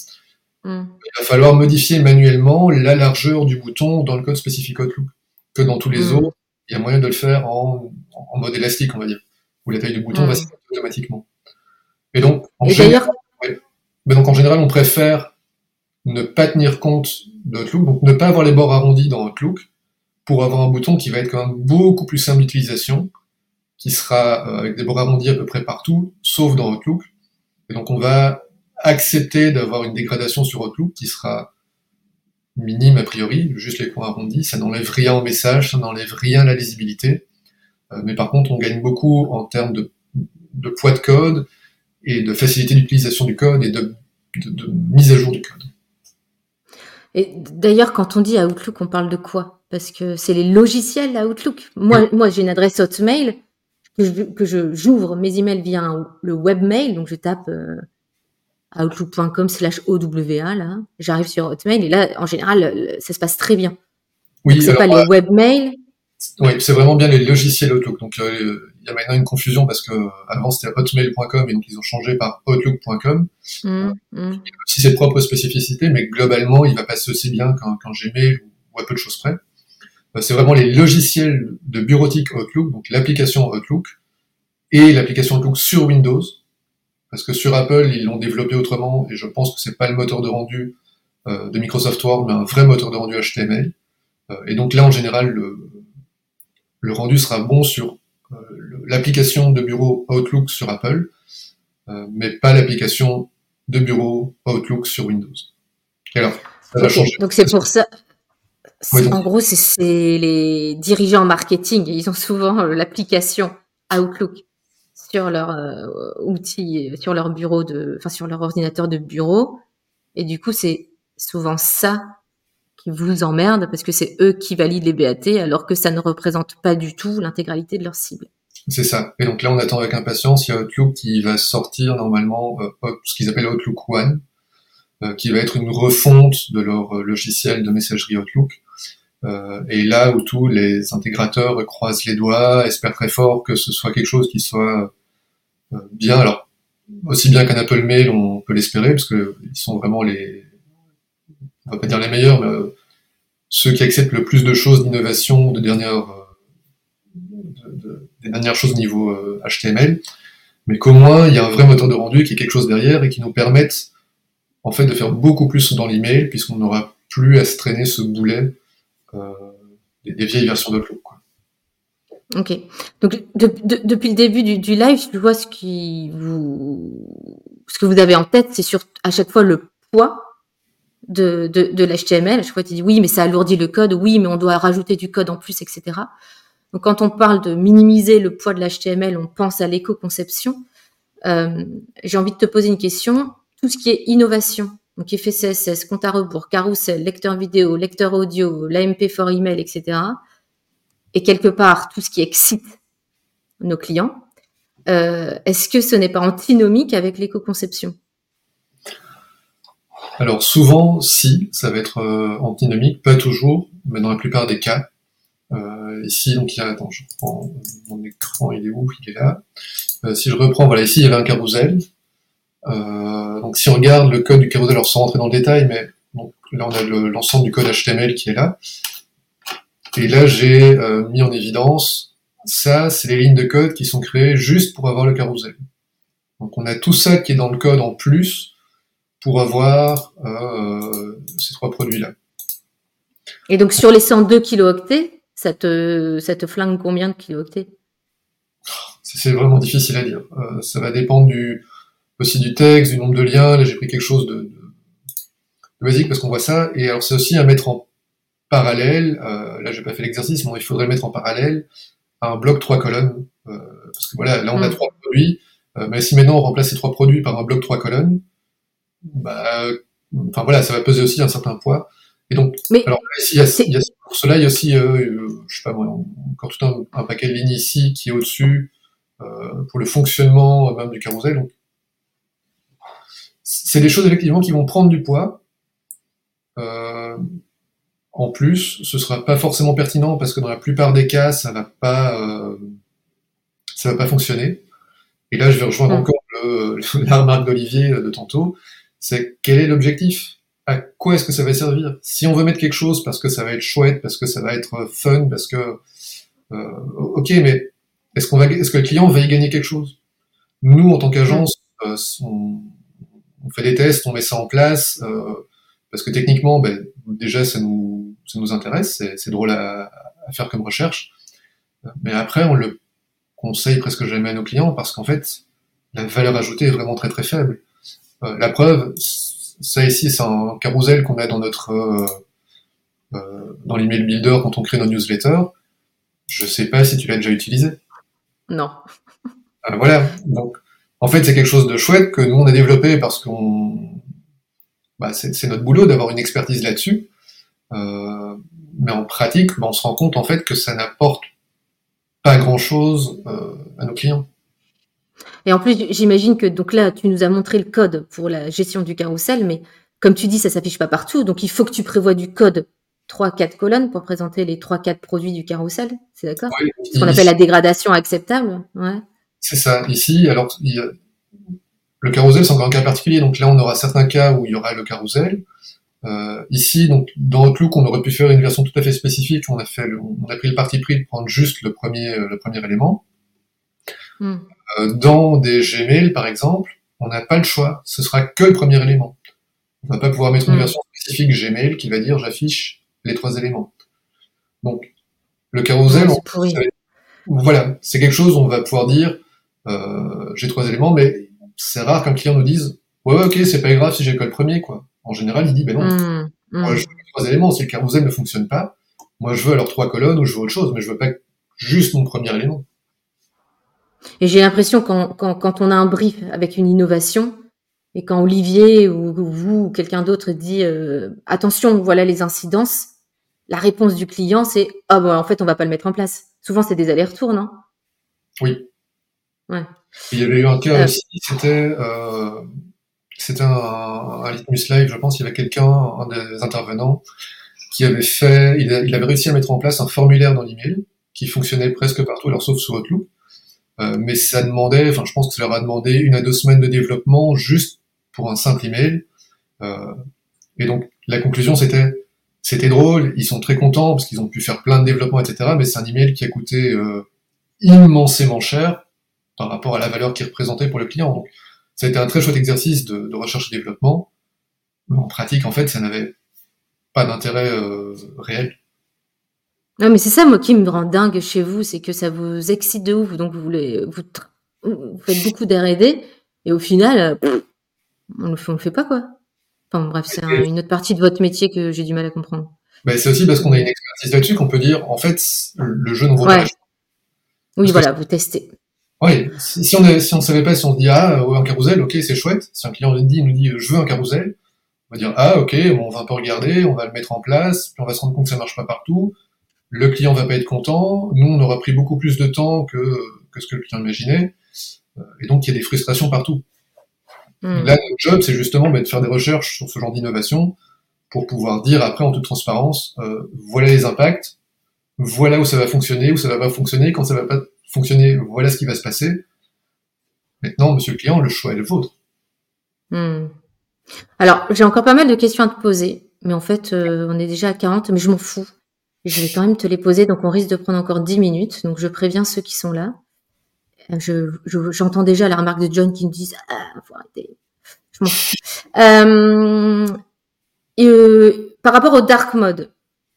Mm. Il va falloir modifier manuellement la largeur du bouton dans le code spécifique Outlook. Que dans tous les mm. autres, il y a moyen de le faire en, en mode élastique, on va dire, où la taille du bouton va mm. s'adapter automatiquement. Et donc, en général, Mais donc, en général, on préfère ne pas tenir compte d'Outlook, donc ne pas avoir les bords arrondis dans Outlook, pour avoir un bouton qui va être quand même beaucoup plus simple d'utilisation, qui sera euh, avec des bords arrondis à peu près partout, sauf dans Outlook. Et donc, on va accepter d'avoir une dégradation sur Outlook qui sera minime a priori, juste les points arrondis, ça n'enlève rien au message, ça n'enlève rien à la lisibilité, euh, mais par contre on gagne beaucoup en termes de, de poids de code et de facilité d'utilisation du code et de, de, mise à jour du code. Et d'ailleurs, quand on dit Outlook, on parle de quoi? Parce que c'est les logiciels Outlook. Moi, moi j'ai une adresse Hotmail que je j'ouvre mes emails via le webmail, donc je tape euh, outlook.com slash OWA, là. J'arrive sur Hotmail et là, en général, ça se passe très bien. Oui, c'est pas les euh, webmails. Oui, c'est vraiment bien les logiciels Outlook. Donc, euh, y a maintenant une confusion parce que avant c'était hotmail.com et donc ils ont changé par outlook.com. Mmh, mmh. Il a aussi ses propres spécificités, mais globalement, il va passer aussi bien qu'un Gmail ou à peu de choses près. Euh, c'est vraiment les logiciels de bureautique Outlook, donc l'application Outlook et l'application Outlook sur Windows parce que sur Apple, ils l'ont développé autrement, et je pense que c'est pas le moteur de rendu euh, de Microsoft Word, mais un vrai moteur de rendu HTML. Euh, et donc là, en général, le, le rendu sera bon sur euh, l'application de bureau Outlook sur Apple, mais pas l'application de bureau Outlook sur Windows. alors, ça va changer. Donc c'est pour ça. en gros, c'est les dirigeants marketing, ils ont souvent l'application Outlook sur leur euh, outil, sur leur bureau de, enfin sur leur ordinateur de bureau. Et du coup, c'est souvent ça qui vous emmerde parce que c'est eux qui valident les BAT alors que ça ne représente pas du tout l'intégralité de leur cible. C'est ça. Et donc là, on attend avec impatience. Il y a Outlook qui va sortir normalement euh, ce qu'ils appellent Outlook One, euh, qui va être une refonte de leur logiciel de messagerie Outlook. et là où tous les intégrateurs croisent les doigts, espèrent très fort que ce soit quelque chose qui soit euh, bien. Alors, aussi bien qu'un Apple Mail, on peut l'espérer, parce que ils sont vraiment les, on va pas dire les meilleurs, mais euh, ceux qui acceptent le plus de choses d'innovation, de dernière, euh, des dernières choses niveau HTML, mais qu'au moins il y a un vrai moteur de rendu qui est quelque chose derrière et qui nous permette en fait de faire beaucoup plus dans l'email puisqu'on n'aura plus à se traîner ce boulet des, des, vieilles versions de Flow. Ok. Donc depuis le début du, live, je vois ce qui vous ce que vous avez en tête, c'est à chaque fois le poids de, de, de l'HTML. À chaque fois, tu dis oui, mais ça alourdit le code, oui, mais on doit rajouter du code en plus, etc. Donc quand on parle de minimiser le poids de l'HTML, on pense à l'éco-conception. Euh, J'ai envie de te poser une question. Tout ce qui est innovation, donc effet CSS, compte à rebours, carousel, lecteur vidéo, lecteur audio, l'AMP for email, etc et quelque part tout ce qui excite nos clients. euh, est-ce que ce n'est pas antinomique avec l'éco-conception? Alors souvent, si, ça va être euh, antinomique, pas toujours, mais dans la plupart des cas. Euh, ici, donc il y a, attends, je prends mon écran, il est où? Il est là. si je reprends, voilà, ici il y avait un carrousel. donc si on regarde le code du carrousel, alors sans rentrer dans le détail, mais donc, là on a l'ensemble du code HTML qui est là. Et là j'ai mis en évidence ça, c'est les lignes de code qui sont créées juste pour avoir le carrousel. Donc on a tout ça qui est dans le code en plus pour avoir euh, ces trois produits-là. Et donc sur les 102 kilooctets, ça te, ça te flingue combien de kilooctets C'est vraiment difficile à dire. Euh, ça va dépendre du, aussi du texte, du nombre de liens. Là j'ai pris quelque chose de, de, de basique parce qu'on voit ça. Et alors c'est aussi à mettre en parallèle. Euh, là j'ai pas fait l'exercice, mais il faudrait mettre en parallèle un bloc trois colonnes. Euh, parce que voilà, là on a mm. trois produits, euh, mais si maintenant on remplace ces trois produits par un bloc trois colonnes, bah, enfin voilà, ça va peser aussi un certain poids. Et donc, alors il y a, il y a, pour cela, il y a aussi, euh, je sais pas moi, encore tout un, un, paquet de lignes ici qui est au-dessus euh, pour le fonctionnement même du carrousel. Donc, c'est des choses effectivement qui vont prendre du poids. Euh, en plus, ce sera pas forcément pertinent parce que dans la plupart des cas, ça va pas, euh, ça va pas fonctionner. Et là, je vais rejoindre mm. encore le, la remarque d'Olivier de tantôt. C'est quel est l'objectif? À quoi est-ce que ça va servir? Si on veut mettre quelque chose parce que ça va être chouette, parce que ça va être fun, parce que, euh, ok, mais est-ce qu'on va, est-ce que le client va y gagner quelque chose? Nous, en tant qu'agence, mm. euh, on, on, fait des tests, on met ça en place. Euh, parce que techniquement, ben, déjà, ça nous, ça nous intéresse, c'est drôle à, à, faire comme recherche. Mais après, on le conseille presque jamais à nos clients parce qu'en fait, la valeur ajoutée est vraiment très très faible. Euh, la preuve, ça ici, c'est un carousel qu'on a dans notre euh, euh, dans l'email builder quand on crée nos newsletters. Je sais pas si tu l'as déjà utilisé. Non. Euh, voilà. Donc, en fait, c'est quelque chose de chouette que nous on a développé parce qu'on bah, c'est notre boulot d'avoir une expertise là-dessus. Euh, mais en pratique, bah, on se rend compte en fait que ça n'apporte pas grand-chose euh, à nos clients. Et en plus, j'imagine que donc là, tu nous as montré le code pour la gestion du carrousel, mais comme tu dis, ça s'affiche pas partout, donc il faut que tu prévois du code 3-4 colonnes pour présenter les 3-4 produits du carrousel, c'est d'accord oui, Ce qu'on appelle la dégradation acceptable. Ouais. C'est ça. Ici, alors, il le carrousel, c'est encore un cas particulier. Donc là, on aura certains cas où il y aura le carrousel. Euh, ici, donc dans Outlook, on aurait pu faire une version tout à fait spécifique. On a fait, le, on a pris le parti pris de prendre juste le premier, euh, le premier élément. Mm. Euh, dans des Gmail, par exemple, on n'a pas le choix. Ce sera que le premier élément. On va pas pouvoir mettre une mm. version spécifique Gmail qui va dire j'affiche les trois éléments. Donc le carrousel, voilà, c'est quelque chose où on va pouvoir dire euh, j'ai trois éléments, mais c'est rare qu'un client nous dise ouais, ouais ok c'est pas grave si j'ai que le premier quoi. En général il dit ben non, mmh, moi je veux trois éléments si le carousel ne fonctionne pas, moi je veux alors trois colonnes ou je veux autre chose mais je veux pas juste mon premier élément. Et j'ai l'impression quand, quand, quand on a un brief avec une innovation et quand Olivier ou, vous ou quelqu'un d'autre dit euh, attention voilà les incidences, la réponse du client c'est ah bon en fait on va pas le mettre en place. Souvent c'est des allers-retours non? Oui. Ouais. Il y avait eu un cas euh. aussi, c'était euh, c'était un, un, Litmus Live, je pense, il y avait quelqu'un, un des intervenants, qui avait fait, il, il, avait réussi à mettre en place un formulaire dans l'email qui fonctionnait presque partout, alors sauf sous Outlook. Euh, mais ça demandait, enfin je pense que ça leur a demandé une à deux semaines de développement juste pour un simple email. Euh, et donc la conclusion c'était c'était drôle, ils sont très contents parce qu'ils ont pu faire plein de développements, etc. Mais c'est un email qui a coûté euh, immensément cher par rapport à la valeur qui est représentée pour le client. Donc, ça a été un très chouette exercice de, recherche et développement. Mais en pratique, en fait, ça n'avait pas d'intérêt réel. Non, mais c'est ça, moi, qui me rend dingue chez vous, c'est que ça vous excite de ouf. Donc, vous, voulez, vous, vous faites beaucoup d'R&D, et au final, euh, on ne le, fait pas, quoi. Enfin, bref, c'est un, une autre partie de votre métier que j'ai du mal à comprendre. Ben, c'est aussi parce qu'on a une expertise là-dessus qu'on peut dire, en fait, le jeu ne vaut ouais. pas. Oui, voilà, vous testez. Oui, si on ne si on savait pas, si on se dit ah ouais un carrousel, ok c'est chouette. Si un client nous dit, nous dit je veux un carrousel, on va dire ah ok, bon, on va un peu regarder, on va le mettre en place, puis on va se rendre compte que ça marche pas partout. Le client va pas être content. Nous on aura pris beaucoup plus de temps que que ce que le client imaginait. Euh, et donc, il y a des frustrations partout. Hmm. Là, notre job, c'est justement bah, de faire des recherches sur ce genre d'innovation pour pouvoir dire après, en toute transparence, euh, voilà les impacts, voilà où ça va fonctionner, où ça va pas fonctionner, quand ça va pas fonctionner, voilà ce qui va se passer. Maintenant, monsieur le client, le choix est le vôtre. Hmm. Alors, j'ai encore pas mal de questions à te poser, mais en fait, euh, on est déjà à 40, mais je m'en fous. Je vais quand même te les poser, donc on risque de prendre encore 10 minutes, donc je préviens ceux qui sont là. Je, j'entends déjà la remarque de John qui me disent ah, faut arrêter. Je m'en. Euh, euh, par rapport au dark mode,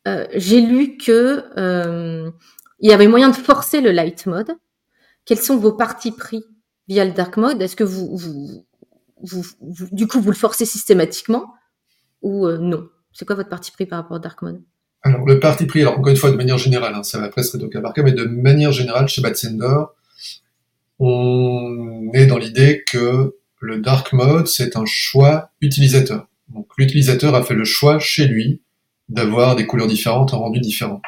euh, j'ai lu que euh, il y avait moyen de forcer le light mode. Quels sont vos partis pris via le dark mode? Est-ce que vous, vous, vous, du coup, vous le forcez systématiquement ou euh, non? C'est quoi votre parti pris par rapport au dark mode? Alors, le parti pris, alors encore une fois, de manière générale, hein, ça va presque être au cas par cas, mais de manière générale, chez Bad on est dans l'idée que le dark mode, c'est un choix utilisateur. Donc l'utilisateur a fait le choix chez lui d'avoir des couleurs différentes, un rendu différent.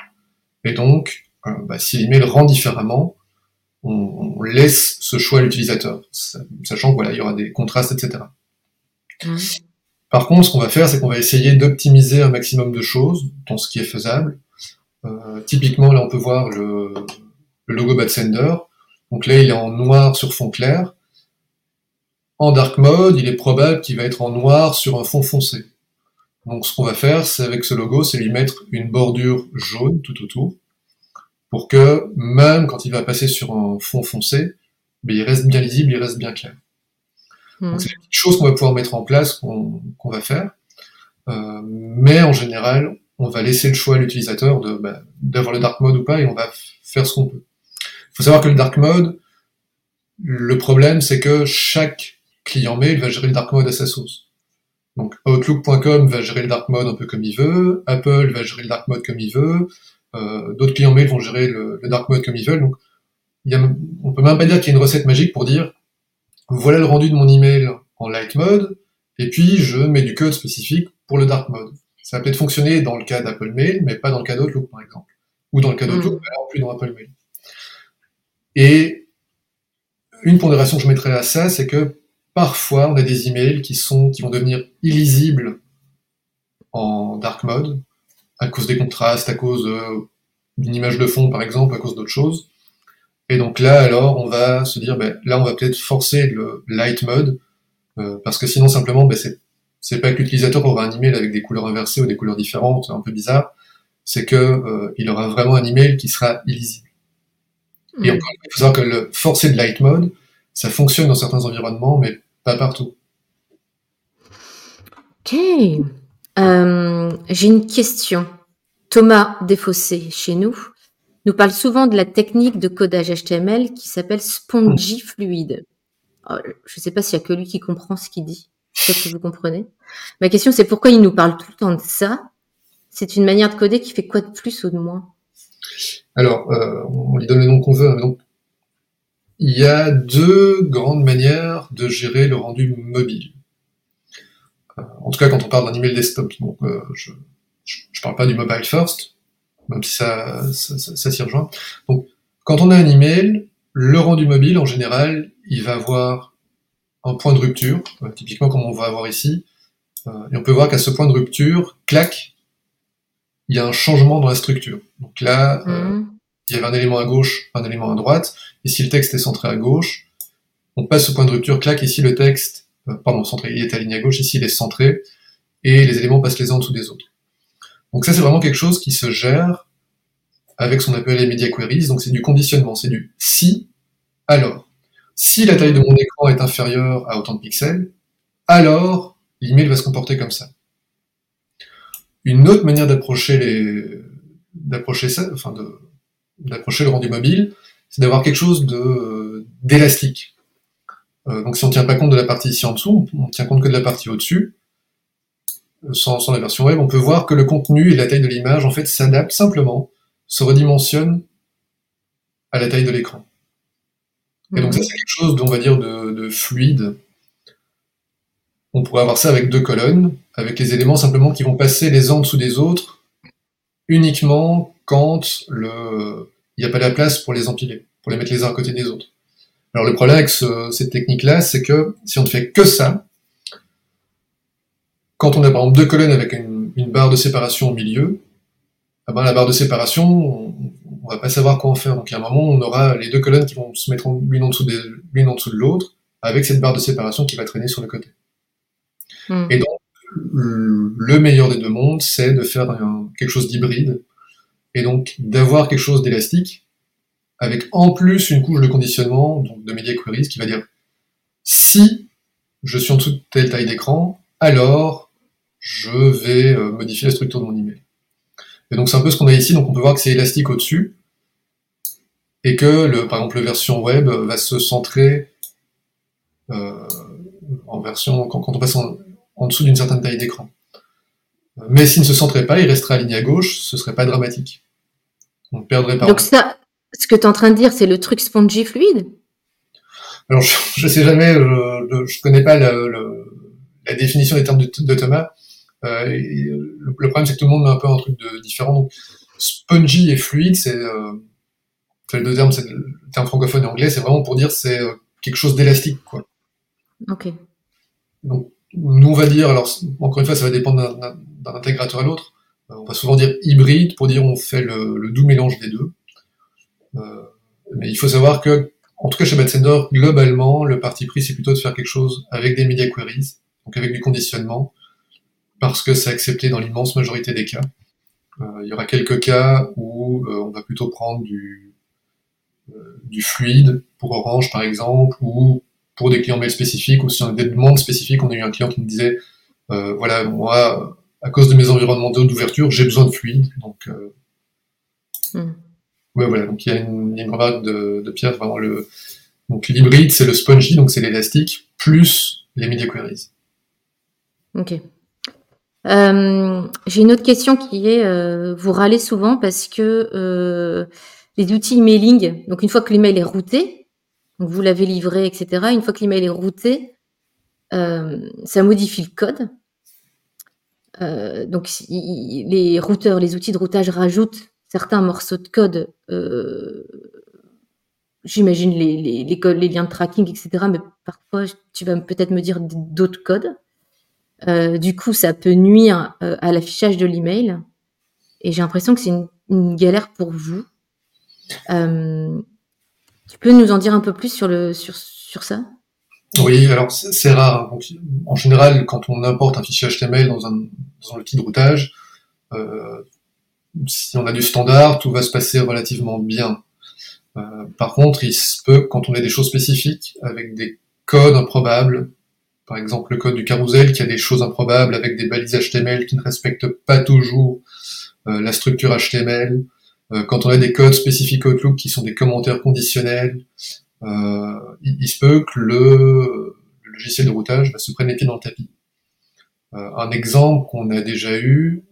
Et donc, euh, bah, si l'email rend différemment, on, laisse ce choix à l'utilisateur, sachant que voilà, il y aura des contrastes, etc. Par contre, ce qu'on va faire, c'est qu'on va essayer d'optimiser un maximum de choses dans ce qui est faisable. Euh, typiquement, là, on peut voir le, logo Batsender. Donc là, il est en noir sur fond clair. En dark mode, il est probable qu'il va être en noir sur un fond foncé. Donc ce qu'on va faire, c'est avec ce logo, c'est lui mettre une bordure jaune tout autour, pour que même quand il va passer sur un fond foncé, ben, il reste bien lisible, il reste bien clair. Hmm. Donc c'est une chose qu'on va pouvoir mettre en place, qu'on va faire. Euh, mais en général, on va laisser le choix à l'utilisateur ben, d'avoir le dark mode ou pas, et on va faire ce qu'on peut. Il faut savoir que le dark mode, le problème, c'est que chaque client mail va gérer le dark mode à sa sauce. Donc Outlook.com va gérer le dark mode un peu comme il veut, Apple va gérer le dark mode comme il veut, euh, d'autres clients mail vont gérer le, dark mode comme ils veulent. Donc il y a, on peut même pas dire qu'il y a une recette magique pour dire voilà le rendu de mon email en light mode, et puis je mets du code spécifique pour le dark mode. Ça va peut-être fonctionner dans le cas d'Apple Mail, mais pas dans le cas d'Outlook par exemple. Ou dans le cas d'Outlook, mm. mais alors plus dans Apple Mail. Et une pondération que je mettrais à ça, c'est que parfois on a des emails qui sont qui vont devenir illisibles en dark mode à cause des contrastes, à cause euh, d'une image de fond par exemple, à cause d'autres choses. Et donc là alors on va se dire ben, là on va peut-être forcer le light mode euh, parce que sinon simplement ben, c'est c'est pas que l'utilisateur aura un email avec des couleurs inversées ou des couleurs différentes, un peu bizarre, c'est que euh, il aura vraiment un email qui sera illisible. Et encore, il faut savoir que le forcer de light mode, ça fonctionne dans certains environnements, mais pas partout. Ok. Euh, j'ai une question. Thomas Desfossés, chez nous, nous parle souvent de la technique de codage HTML qui s'appelle Spongy Fluid. Oh, je ne sais pas s'il y a que lui qui comprend ce qu'il dit. Peut-être que vous comprenez. Ma question, c'est pourquoi il nous parle tout le temps de ça? C'est une manière de coder qui fait quoi de plus ou de moins? Alors, euh, on lui donne le nom qu'on veut. Hein, donc, il y a deux grandes manières de gérer le rendu mobile. Euh, en tout cas, quand on parle d'un email desktop, donc euh, je, je, parle pas du mobile first, même si ça, ça, ça, s'y rejoint. Donc, quand on a un email, le rendu mobile, en général, il va avoir un point de rupture, euh, typiquement comme on va avoir ici, et on peut voir qu'à ce point de rupture, clac, il y a un changement dans la structure. Donc là, mmh il y avait un élément à gauche, un élément à droite. Ici, le texte est centré à gauche. On passe au point de rupture, clac, ici le texte, euh, pardon, centré, il est aligné à gauche, ici il est centré, et les éléments passent les uns en dessous des autres. Donc ça, c'est vraiment quelque chose qui se gère avec ce qu'on appelle les media queries, donc c'est du conditionnement, c'est du si, alors. Si la taille de mon écran est inférieure à autant de pixels, alors l'email va se comporter comme ça. Une autre manière d'approcher les, d'approcher ça, enfin de, d'approcher le rendu mobile, c'est d'avoir quelque chose de d'élastique. Euh, donc si on tient pas compte de la partie ici en dessous, on, tient compte que de la partie au-dessus, sans, sans, la version web, on peut voir que le contenu et la taille de l'image en fait s'adaptent simplement, se redimensionnent à la taille de l'écran. Et donc ça mhm. c'est quelque chose, on va dire, de, de fluide. On pourrait avoir ça avec deux colonnes, avec les éléments simplement qui vont passer les uns en dessous des autres, uniquement quand le il n'y a pas la place pour les empiler. pour les mettre les uns à côté des autres. Alors le problème avec cette technique-là, c'est que si on ne fait que ça, quand on a par exemple deux colonnes avec une, barre de séparation au milieu, ah ben, la barre de séparation, on, on, va pas savoir quoi en faire. Donc à un moment, on aura les deux colonnes qui vont se mettre l'une en dessous l'une en dessous de l'autre, avec cette barre de séparation qui va traîner sur le côté. Hmm. Et donc, le meilleur des deux mondes, c'est de faire quelque chose d'hybride, et donc d'avoir quelque chose d'élastique, avec en plus une couche de conditionnement, donc de media queries, qui va dire si je suis en dessous de telle taille d'écran, alors je vais euh, modifier la structure de mon email. Et donc c'est un peu ce qu'on a ici, donc on peut voir que c'est élastique au-dessus, et que le, par exemple, la version web va se centrer euh, en version quand, on passe en, dessous d'une certaine taille d'écran. Mais s'il ne se centrait pas, il resterait aligné à gauche, ce serait pas dramatique. On perdrait pas. Donc ça, ce que tu es en train de dire, c'est le truc spongy fluide? Alors je, ne sais jamais, je, ne connais pas la définition des termes de, Thomas. Euh, le, problème c'est que tout le monde met un peu un truc de différent. Donc spongy et fluide, c'est euh, le deux termes, c'est le terme francophone et anglais, c'est vraiment pour dire c'est euh, quelque chose d'élastique, quoi. Ok. Donc, nous, on va dire, alors, encore une fois, ça va dépendre d'un intégrateur à l'autre. Euh, on va souvent dire hybride pour dire on fait le, doux mélange des deux. Euh, mais il faut savoir que, en tout cas chez Batsender, globalement, le parti pris, c'est plutôt de faire quelque chose avec des media queries, donc avec du conditionnement, parce que c'est accepté dans l'immense majorité des cas. Euh, il y aura quelques cas où on va plutôt prendre du, du fluide pour Orange, par exemple, ou pour des clients mail spécifiques ou si on a des demandes spécifiques. On a eu un client qui me disait, euh, voilà, moi, à cause de mes environnements d'ouverture, j'ai besoin de fluide. Donc, euh, hmm. ouais, voilà. Donc, il y a une, une remarque de, de, Pierre, vraiment le, donc l'hybride, c'est le spongy, donc c'est l'élastique, plus les media queries. Ok. Euh, j'ai une autre question qui est, euh, vous râlez souvent parce que euh, les outils emailing, donc une fois que l'email est routé, donc vous l'avez livré, etc. Une fois que l'email est routé, euh, ça modifie le code. Euh, donc les routeurs, les outils de routage rajoutent certains morceaux de code. J'imagine les, les, les, liens de tracking, etc. Mais parfois, tu vas peut-être me dire d'autres codes. Du coup, ça peut nuire à l'affichage de l'email. Et j'ai l'impression que c'est une, galère pour vous. Tu peux nous en dire un peu plus sur, le, sur, sur ça? Oui, alors c'est rare. en général, quand on importe un fichier HTML dans un, dans un outil de routage, euh, si on a du standard, tout va se passer relativement bien. Euh, par contre, il se peut, quand on a des choses spécifiques, avec des codes improbables, par exemple le code du carousel qui a des choses improbables avec des balises HTML qui ne respectent pas toujours euh, la structure HTML, euh, quand on a des codes spécifiques Outlook qui sont des commentaires conditionnels, euh, il, se peut que le, logiciel de routage va se prendre les pieds dans le tapis. Euh, un exemple qu'on a déjà eu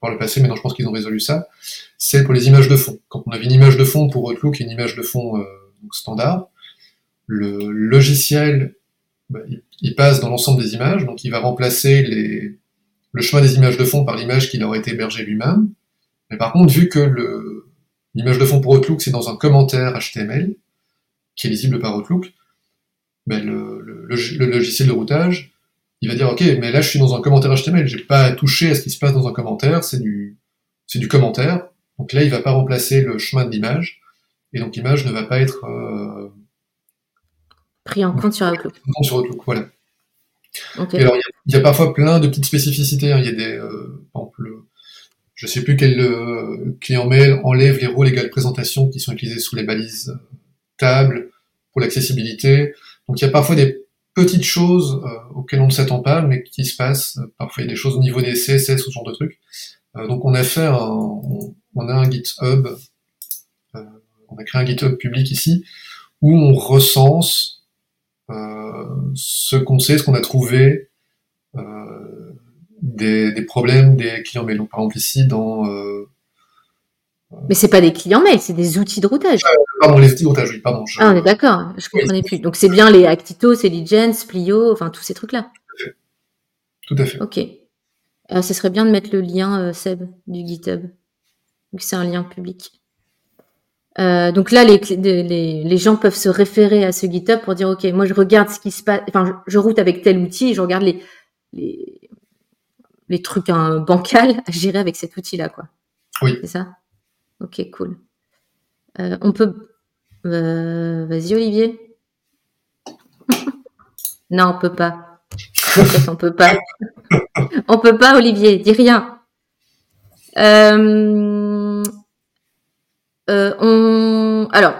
par le passé, mais non, je pense qu'ils ont résolu ça, c'est pour les images de fond. Quand on avait une image de fond pour Outlook et une image de fond standard, le logiciel, il, passe dans l'ensemble des images, donc il va remplacer les, le chemin des images de fond par l'image qu'il aurait été hébergé lui-même, mais par contre, vu que l'image de fond pour Outlook, c'est dans un commentaire HTML, qui est lisible par Outlook, ben le, logiciel de routage, il va dire, OK, mais là, je suis dans un commentaire HTML, j'ai pas à toucher à ce qui se passe dans un commentaire, c'est du, c'est du commentaire. Donc là, il va pas remplacer le chemin de l'image, et donc l'image ne va pas être euh, pris en compte sur Outlook. Sur Outlook, voilà. alors, il y, a parfois plein de petites spécificités. Hein. Il y a des, euh, par exemple, je sais plus quel euh, client mail enlève les rôles égales présentation qui sont utilisés sous les balises euh, table pour l'accessibilité. Donc il y a parfois des petites choses euh, auxquelles on ne s'attend pas, mais qui se passent. Parfois il y a des choses au niveau des CSS, ce genre de trucs. donc on a fait un, on, a un GitHub, on a créé un GitHub public ici, où on recense ce qu'on sait, ce qu'on a trouvé des, problèmes des clients mail. Donc, par exemple, ici, dans. Euh, mais c'est pas des clients mail, c'est des outils de routage. Euh, pardon, les outils de routage, oui, pardon. Ah, on est d'accord, je comprenais plus. Donc, c'est bien les Actito, c'est Legends, Plio, enfin, tous ces trucs-là. Tout à fait. Ok. Euh, ce serait bien de mettre le lien, Seb, du GitHub. c'est un lien public. Euh, donc là, les, les, les, gens peuvent se référer à ce GitHub pour dire, OK, moi, je regarde ce qui se passe, enfin, je, route avec tel outil je regarde les, les, les trucs hein, bancals à gérer avec cet outil-là, quoi. Oui. C'est ça? Ok, cool. Euh, on peut, euh, vas-y, Olivier. non, on peut pas. on peut pas. on peut pas, Olivier. Dis rien. Euh, euh. Alors,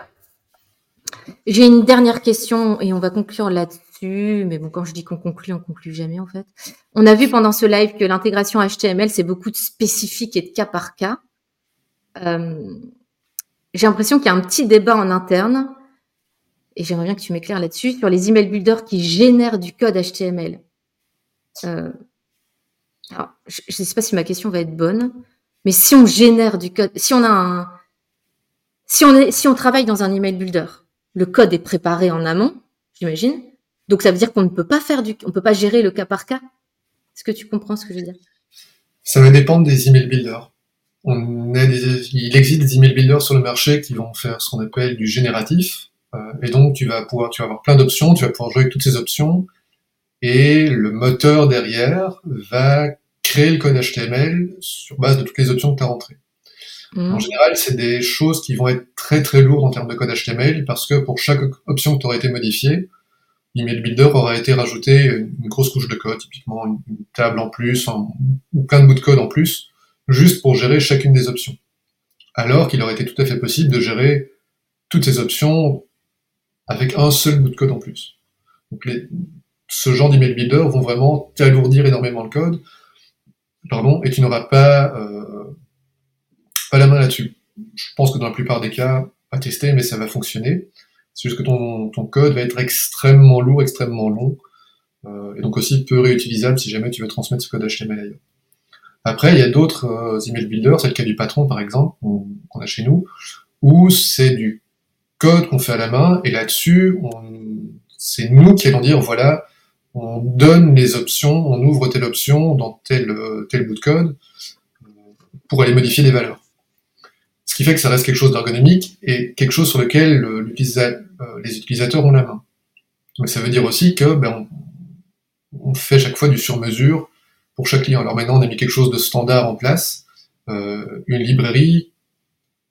j'ai une dernière question et on va conclure là-dessus. Mais bon, quand je dis qu'on conclut, on conclut jamais en fait. On a vu pendant ce live que l'intégration HTML, c'est beaucoup de spécifiques et de cas par cas. Euh, j'ai l'impression qu'il y a un petit débat en interne et j'aimerais bien que tu m'éclaires là-dessus sur les email builders qui génèrent du code HTML. Euh, alors, je ne sais pas si ma question va être bonne, mais si on génère du code, si on a un, si on, travaille dans un email builder, le code est préparé en amont, j'imagine. Donc ça veut dire qu'on ne peut pas faire du, on peut pas gérer le cas par cas. Est-ce que tu comprends ce que je veux dire? Ça va dépendre des email builders. Il existe des email builders sur le marché qui vont faire ce qu'on appelle du génératif. Euh, et donc tu vas pouvoir, tu vas avoir plein d'options, tu vas pouvoir jouer avec toutes ces options. Et le moteur derrière va créer le code HTML sur base de toutes les options que tu as rentrées. En mm. général, c'est des choses qui vont être très très lourdes en termes de code HTML parce que pour chaque option qui aurait été modifiée, l'email builder aura été rajouté une grosse couche de code, typiquement une, table en plus ou plein de bouts de code en plus, juste pour gérer chacune des options. Alors qu'il aurait été tout à fait possible de gérer toutes ces options avec un seul bout de code en plus. Donc les, ce genre d'email builder vont vraiment t'alourdir énormément le code, pardon, et tu n'auras pas euh, la main là-dessus. Je pense que dans la plupart des cas, à tester, mais ça va fonctionner. C'est juste que ton, ton, code va être extrêmement lourd, extrêmement long, euh, et donc aussi peu réutilisable si jamais tu veux transmettre ce code HTML ailleurs. Après, il y a d'autres euh, email builders, c'est le cas du patron par exemple, qu'on a chez nous, où c'est du code qu'on fait à la main, et là-dessus, c'est nous qui allons dire, voilà, on donne les options, on ouvre telle option dans tel, euh, tel bout de code, pour aller modifier des valeurs. Ce qui fait que ça reste quelque chose d'ergonomique et quelque chose sur lequel euh, les utilisateurs ont la main. Donc ça veut dire aussi que ben, on, fait chaque fois du sur-mesure pour chaque client. Alors maintenant, on a mis quelque chose de standard en place, euh, une librairie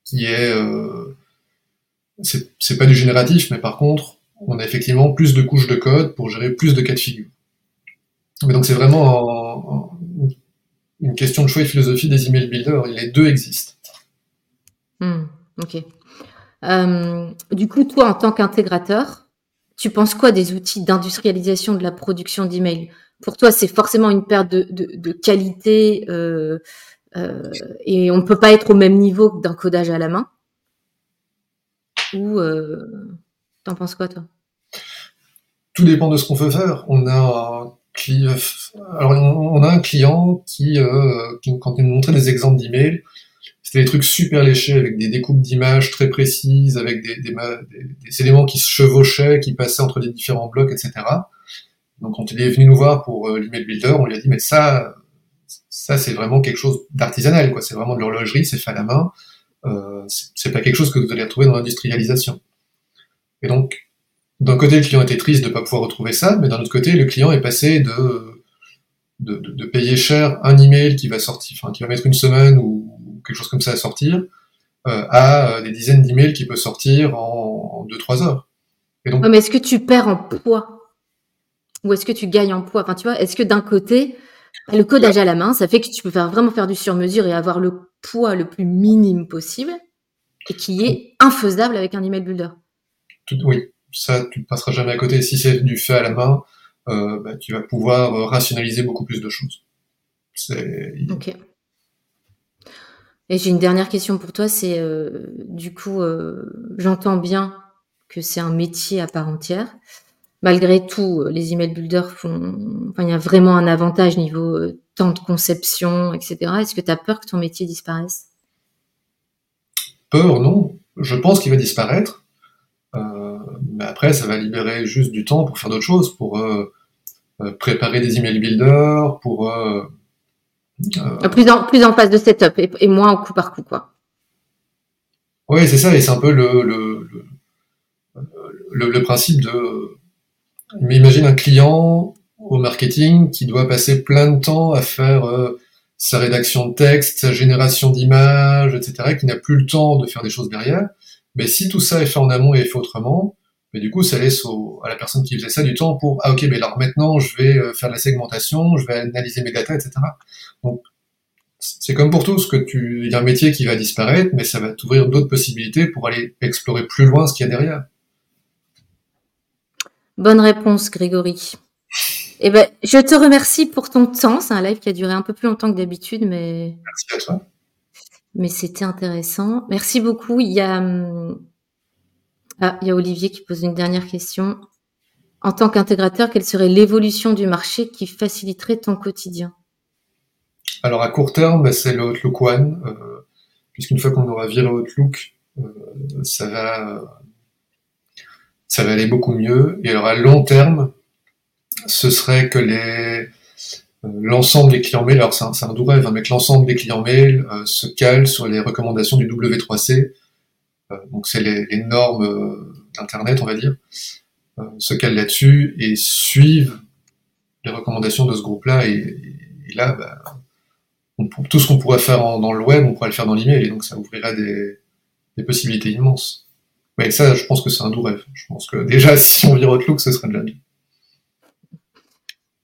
qui est, euh, c'est pas du génératif, mais par contre, on a effectivement plus de couches de code pour gérer plus de cas de figure. Mais donc c'est vraiment une question de choix et philosophie des email builders. Les deux existent. Hmm, ok. Euh, du coup, toi, en tant qu'intégrateur, tu penses quoi des outils d'industrialisation de la production d'emails? Pour toi, c'est forcément une perte de, qualité euh, euh, et on ne peut pas être au même niveau d'un codage à la main? Ou t'en penses quoi, toi? Tout dépend de ce qu'on veut faire. On a un client, alors on a un client qui, quand il nous montrait des exemples d'emails, c'était des trucs super léchés avec des découpes d'images très précises, avec des, éléments qui se chevauchaient, qui passaient entre les différents blocs, etc. Donc quand il est venu nous voir pour euh, l'email builder, on lui a dit mais ça, ça c'est vraiment quelque chose d'artisanal. C'est vraiment de l'horlogerie, c'est fait à la main. Euh, c'est pas quelque chose que vous allez retrouver dans l'industrialisation. Et donc, d'un côté, le client était triste de ne pas pouvoir retrouver ça, mais d'un autre côté, le client est passé de, payer cher un email qui va sortir, qui va mettre une semaine ou quelque chose comme ça à sortir, euh, à euh, des dizaines d'emails qui peuvent sortir en 2-3 heures. Et donc... mais est-ce que tu perds en poids? Ou est-ce que tu gagnes en poids? Enfin, tu vois, est-ce que d'un côté, le codage à la main, ça fait que tu peux faire, vraiment faire du sur-mesure et avoir le poids le plus minime possible et qui est infaisable avec un email builder? Oui, ça, tu ne passeras jamais à côté. Si c'est du fait à la main, euh, bah, tu vas pouvoir rationaliser beaucoup plus de choses. Ok. Et j'ai une dernière question pour toi, c'est euh, du coup, euh, j'entends bien que c'est un métier à part entière. Malgré tout, euh, les email builders font, il y a vraiment un avantage niveau temps de conception, etc. Est-ce que tu as peur que ton métier disparaisse? Peur, non. Je pense qu'il va disparaître. mais après, ça va libérer juste du temps pour faire d'autres choses, pour préparer des email builders, pour plus en plus en phase de setup et, moins au coup par coup quoi. Oui, c'est ça, et c'est un peu le, le, le, le, principe de... Imagine un client au marketing qui doit passer plein de temps à faire euh, sa rédaction de texte, sa génération d'images, etc., qui n'a plus le temps de faire des choses derrière. Mais si tout ça est fait en amont et fait autrement, mais du coup, ça laisse à la personne qui faisait ça du temps pour ah ok, mais alors maintenant je vais euh, faire la segmentation, je vais analyser mes datas, etc. Donc c'est comme pour tout, ce que tu, il y a un métier qui va disparaître, mais ça va t'ouvrir d'autres possibilités pour aller explorer plus loin ce qu'il y a derrière. Bonne réponse, Grégory. Eh ben, je te remercie pour ton temps. C'est un live qui a duré un peu plus longtemps que d'habitude, mais. Merci à toi. Mais c'était intéressant. Merci beaucoup. Il y a, hum, ah, il y a Olivier qui pose une dernière question. En tant qu'intégrateur, quelle serait l'évolution du marché qui faciliterait ton quotidien? Alors à court terme, bah, c'est le Outlook One, euh, puisqu'une fois qu'on aura viré Outlook, euh, ça va ça va aller beaucoup mieux. Et alors à long terme, ce serait que euh, l'ensemble des clients mail, alors c'est un, doux rêve, hein, mais que l'ensemble des clients mail se cale sur les recommandations du W3C, euh, donc c'est les, normes euh, d'Internet, on va dire, euh, se calent là-dessus et suivent les recommandations de ce groupe-là. Et, là, bah, tout ce qu'on pourrait faire dans le web, on pourrait le faire dans l'email, et donc ça ouvrirait des, possibilités immenses. Mais ça, je pense que c'est un doux rêve. Je pense que déjà, si on vire Outlook, ce serait de la vie.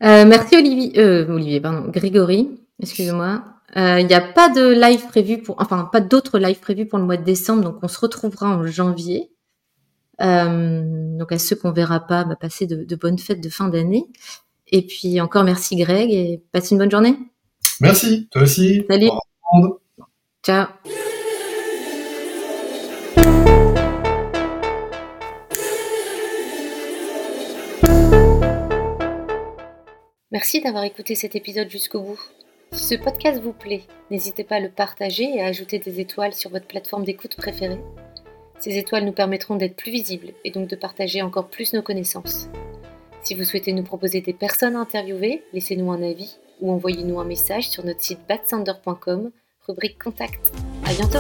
merci Olivier, Olivier, pardon, Grégory, excusez-moi. Il euh, n'y a pas de live prévu pour, enfin pas d'autres lives prévus pour le mois de décembre, donc on se retrouvera en janvier. Euh, donc à ceux qu'on verra pas, bah, passer de, bonnes fêtes de fin d'année. Et puis encore merci Greg et passe une bonne journée. Merci, toi aussi. Salut. Ciao. Merci d'avoir écouté cet épisode jusqu'au bout. Si ce podcast vous plaît, n'hésitez pas à le partager et à ajouter des étoiles sur votre plateforme d'écoute préférée. Ces étoiles nous permettront d'être plus visibles et donc de partager encore plus nos connaissances. Si vous souhaitez nous proposer des personnes à interviewer, laissez-nous un avis ou envoyez-nous un message sur notre site batsander.com, rubrique contact. À bientôt!